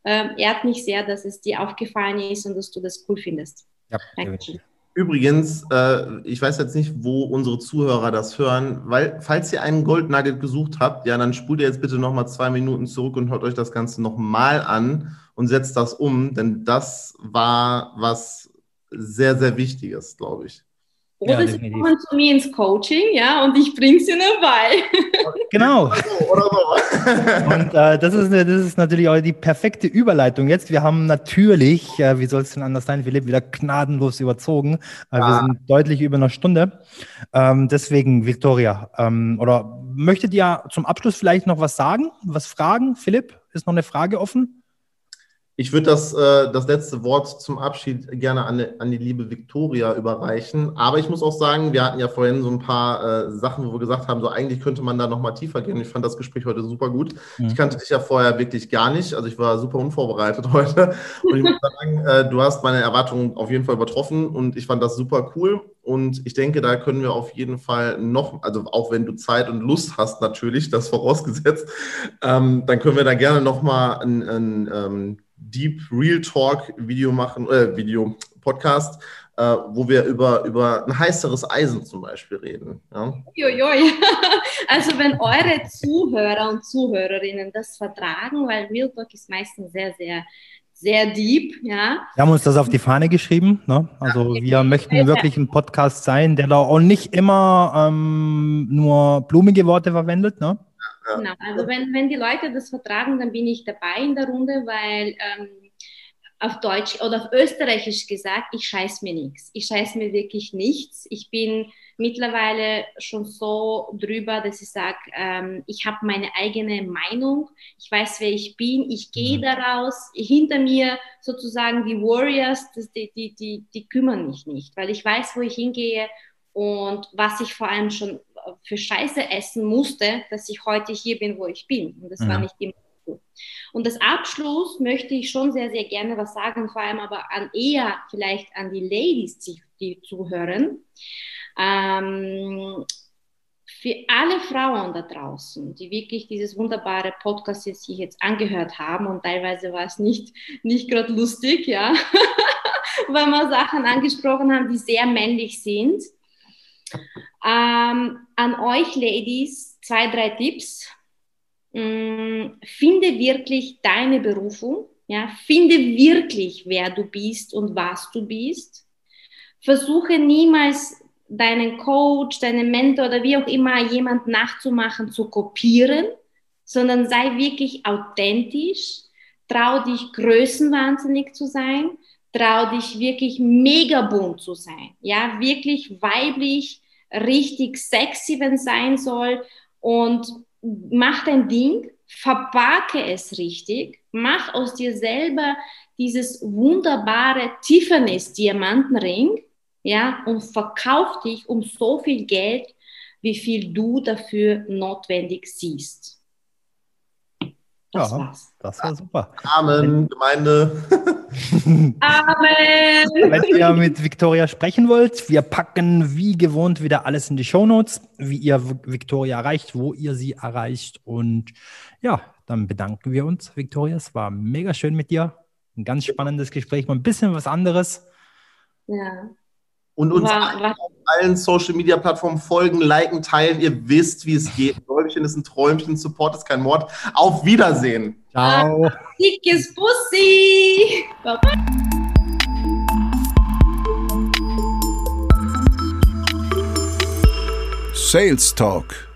Ähm, ehrt mich sehr, dass es dir aufgefallen ist und dass du das cool findest. Ja, Dankeschön. Übrigens, äh, ich weiß jetzt nicht, wo unsere Zuhörer das hören, weil falls ihr einen Goldnugget gesucht habt, ja, dann spult ihr jetzt bitte nochmal zwei Minuten zurück und hört euch das Ganze nochmal an und setzt das um, denn das war was sehr, sehr wichtig ist, glaube ich. Oder ja, sie kommen zu mir ins Coaching, ja, und ich bringe sie nur bei. Genau. Oder so. und äh, das, ist, das ist natürlich auch die perfekte Überleitung jetzt. Wir haben natürlich, äh, wie soll es denn anders sein, Philipp, wieder gnadenlos überzogen. Äh, ja. Wir sind deutlich über eine Stunde. Ähm, deswegen, Victoria, ähm, oder möchtet ihr zum Abschluss vielleicht noch was sagen, was fragen? Philipp, ist noch eine Frage offen? Ich würde das, äh, das letzte Wort zum Abschied gerne an, an die liebe Viktoria überreichen. Aber ich muss auch sagen, wir hatten ja vorhin so ein paar äh, Sachen, wo wir gesagt haben, so eigentlich könnte man da nochmal tiefer gehen. Ich fand das Gespräch heute super gut. Mhm. Ich kannte dich ja vorher wirklich gar nicht. Also ich war super unvorbereitet heute. Und ich muss sagen, äh, du hast meine Erwartungen auf jeden Fall übertroffen und ich fand das super cool. Und ich denke, da können wir auf jeden Fall noch, also auch wenn du Zeit und Lust hast, natürlich, das vorausgesetzt, ähm, dann können wir da gerne nochmal ein, ein ähm, Deep Real Talk Video machen, äh, Video Podcast, äh, wo wir über, über ein heißeres Eisen zum Beispiel reden. Ja? Uiuiui. Also wenn eure Zuhörer und Zuhörerinnen das vertragen, weil Real Talk ist meistens sehr, sehr sehr deep, ja. Wir haben uns das auf die Fahne geschrieben. Ne? Also ja, wir möchten wirklich ein Podcast sein, der da auch nicht immer ähm, nur blumige Worte verwendet. Ne? Genau, also wenn, wenn die Leute das vertragen, dann bin ich dabei in der Runde, weil ähm, auf Deutsch oder auf Österreichisch gesagt, ich scheiß mir nichts. Ich scheiß mir wirklich nichts. Ich bin mittlerweile schon so drüber, dass ich sage, ähm, ich habe meine eigene Meinung, ich weiß, wer ich bin, ich gehe mhm. daraus, hinter mir sozusagen die Warriors, das, die, die, die, die kümmern mich nicht, weil ich weiß, wo ich hingehe und was ich vor allem schon für Scheiße essen musste, dass ich heute hier bin, wo ich bin. Und das mhm. war nicht immer so. Und das Abschluss möchte ich schon sehr, sehr gerne was sagen, vor allem aber an eher vielleicht an die Ladies, die, die zuhören. Ähm, für alle Frauen da draußen, die wirklich dieses wunderbare Podcast jetzt sich jetzt angehört haben und teilweise war es nicht, nicht gerade lustig, ja, weil wir Sachen angesprochen haben, die sehr männlich sind. Ähm, an euch Ladies zwei, drei Tipps. Ähm, finde wirklich deine Berufung, ja, finde wirklich, wer du bist und was du bist. Versuche niemals deinen Coach, deinen Mentor oder wie auch immer jemand nachzumachen, zu kopieren, sondern sei wirklich authentisch, trau dich größenwahnsinnig zu sein, trau dich wirklich mega bunt zu sein, ja, wirklich weiblich, richtig sexy, wenn es sein soll und mach dein Ding, verpacke es richtig, mach aus dir selber dieses wunderbare Tiffany's Diamantenring ja, und verkauf dich um so viel Geld, wie viel du dafür notwendig siehst. Das ja, war's. Das war super. Amen, Gemeinde. Amen. Wenn ihr mit Victoria sprechen wollt, wir packen wie gewohnt wieder alles in die Show Notes, wie ihr Victoria erreicht, wo ihr sie erreicht. Und ja, dann bedanken wir uns, Victoria. Es war mega schön mit dir. Ein ganz spannendes Gespräch, mal ein bisschen was anderes. Ja. Und uns war, auf allen Social Media Plattformen folgen, liken, teilen. Ihr wisst, wie es geht. Träumchen ist ein Träumchen, Support ist kein Mord. Auf Wiedersehen. Ciao. Dickes Bussi. Sales Talk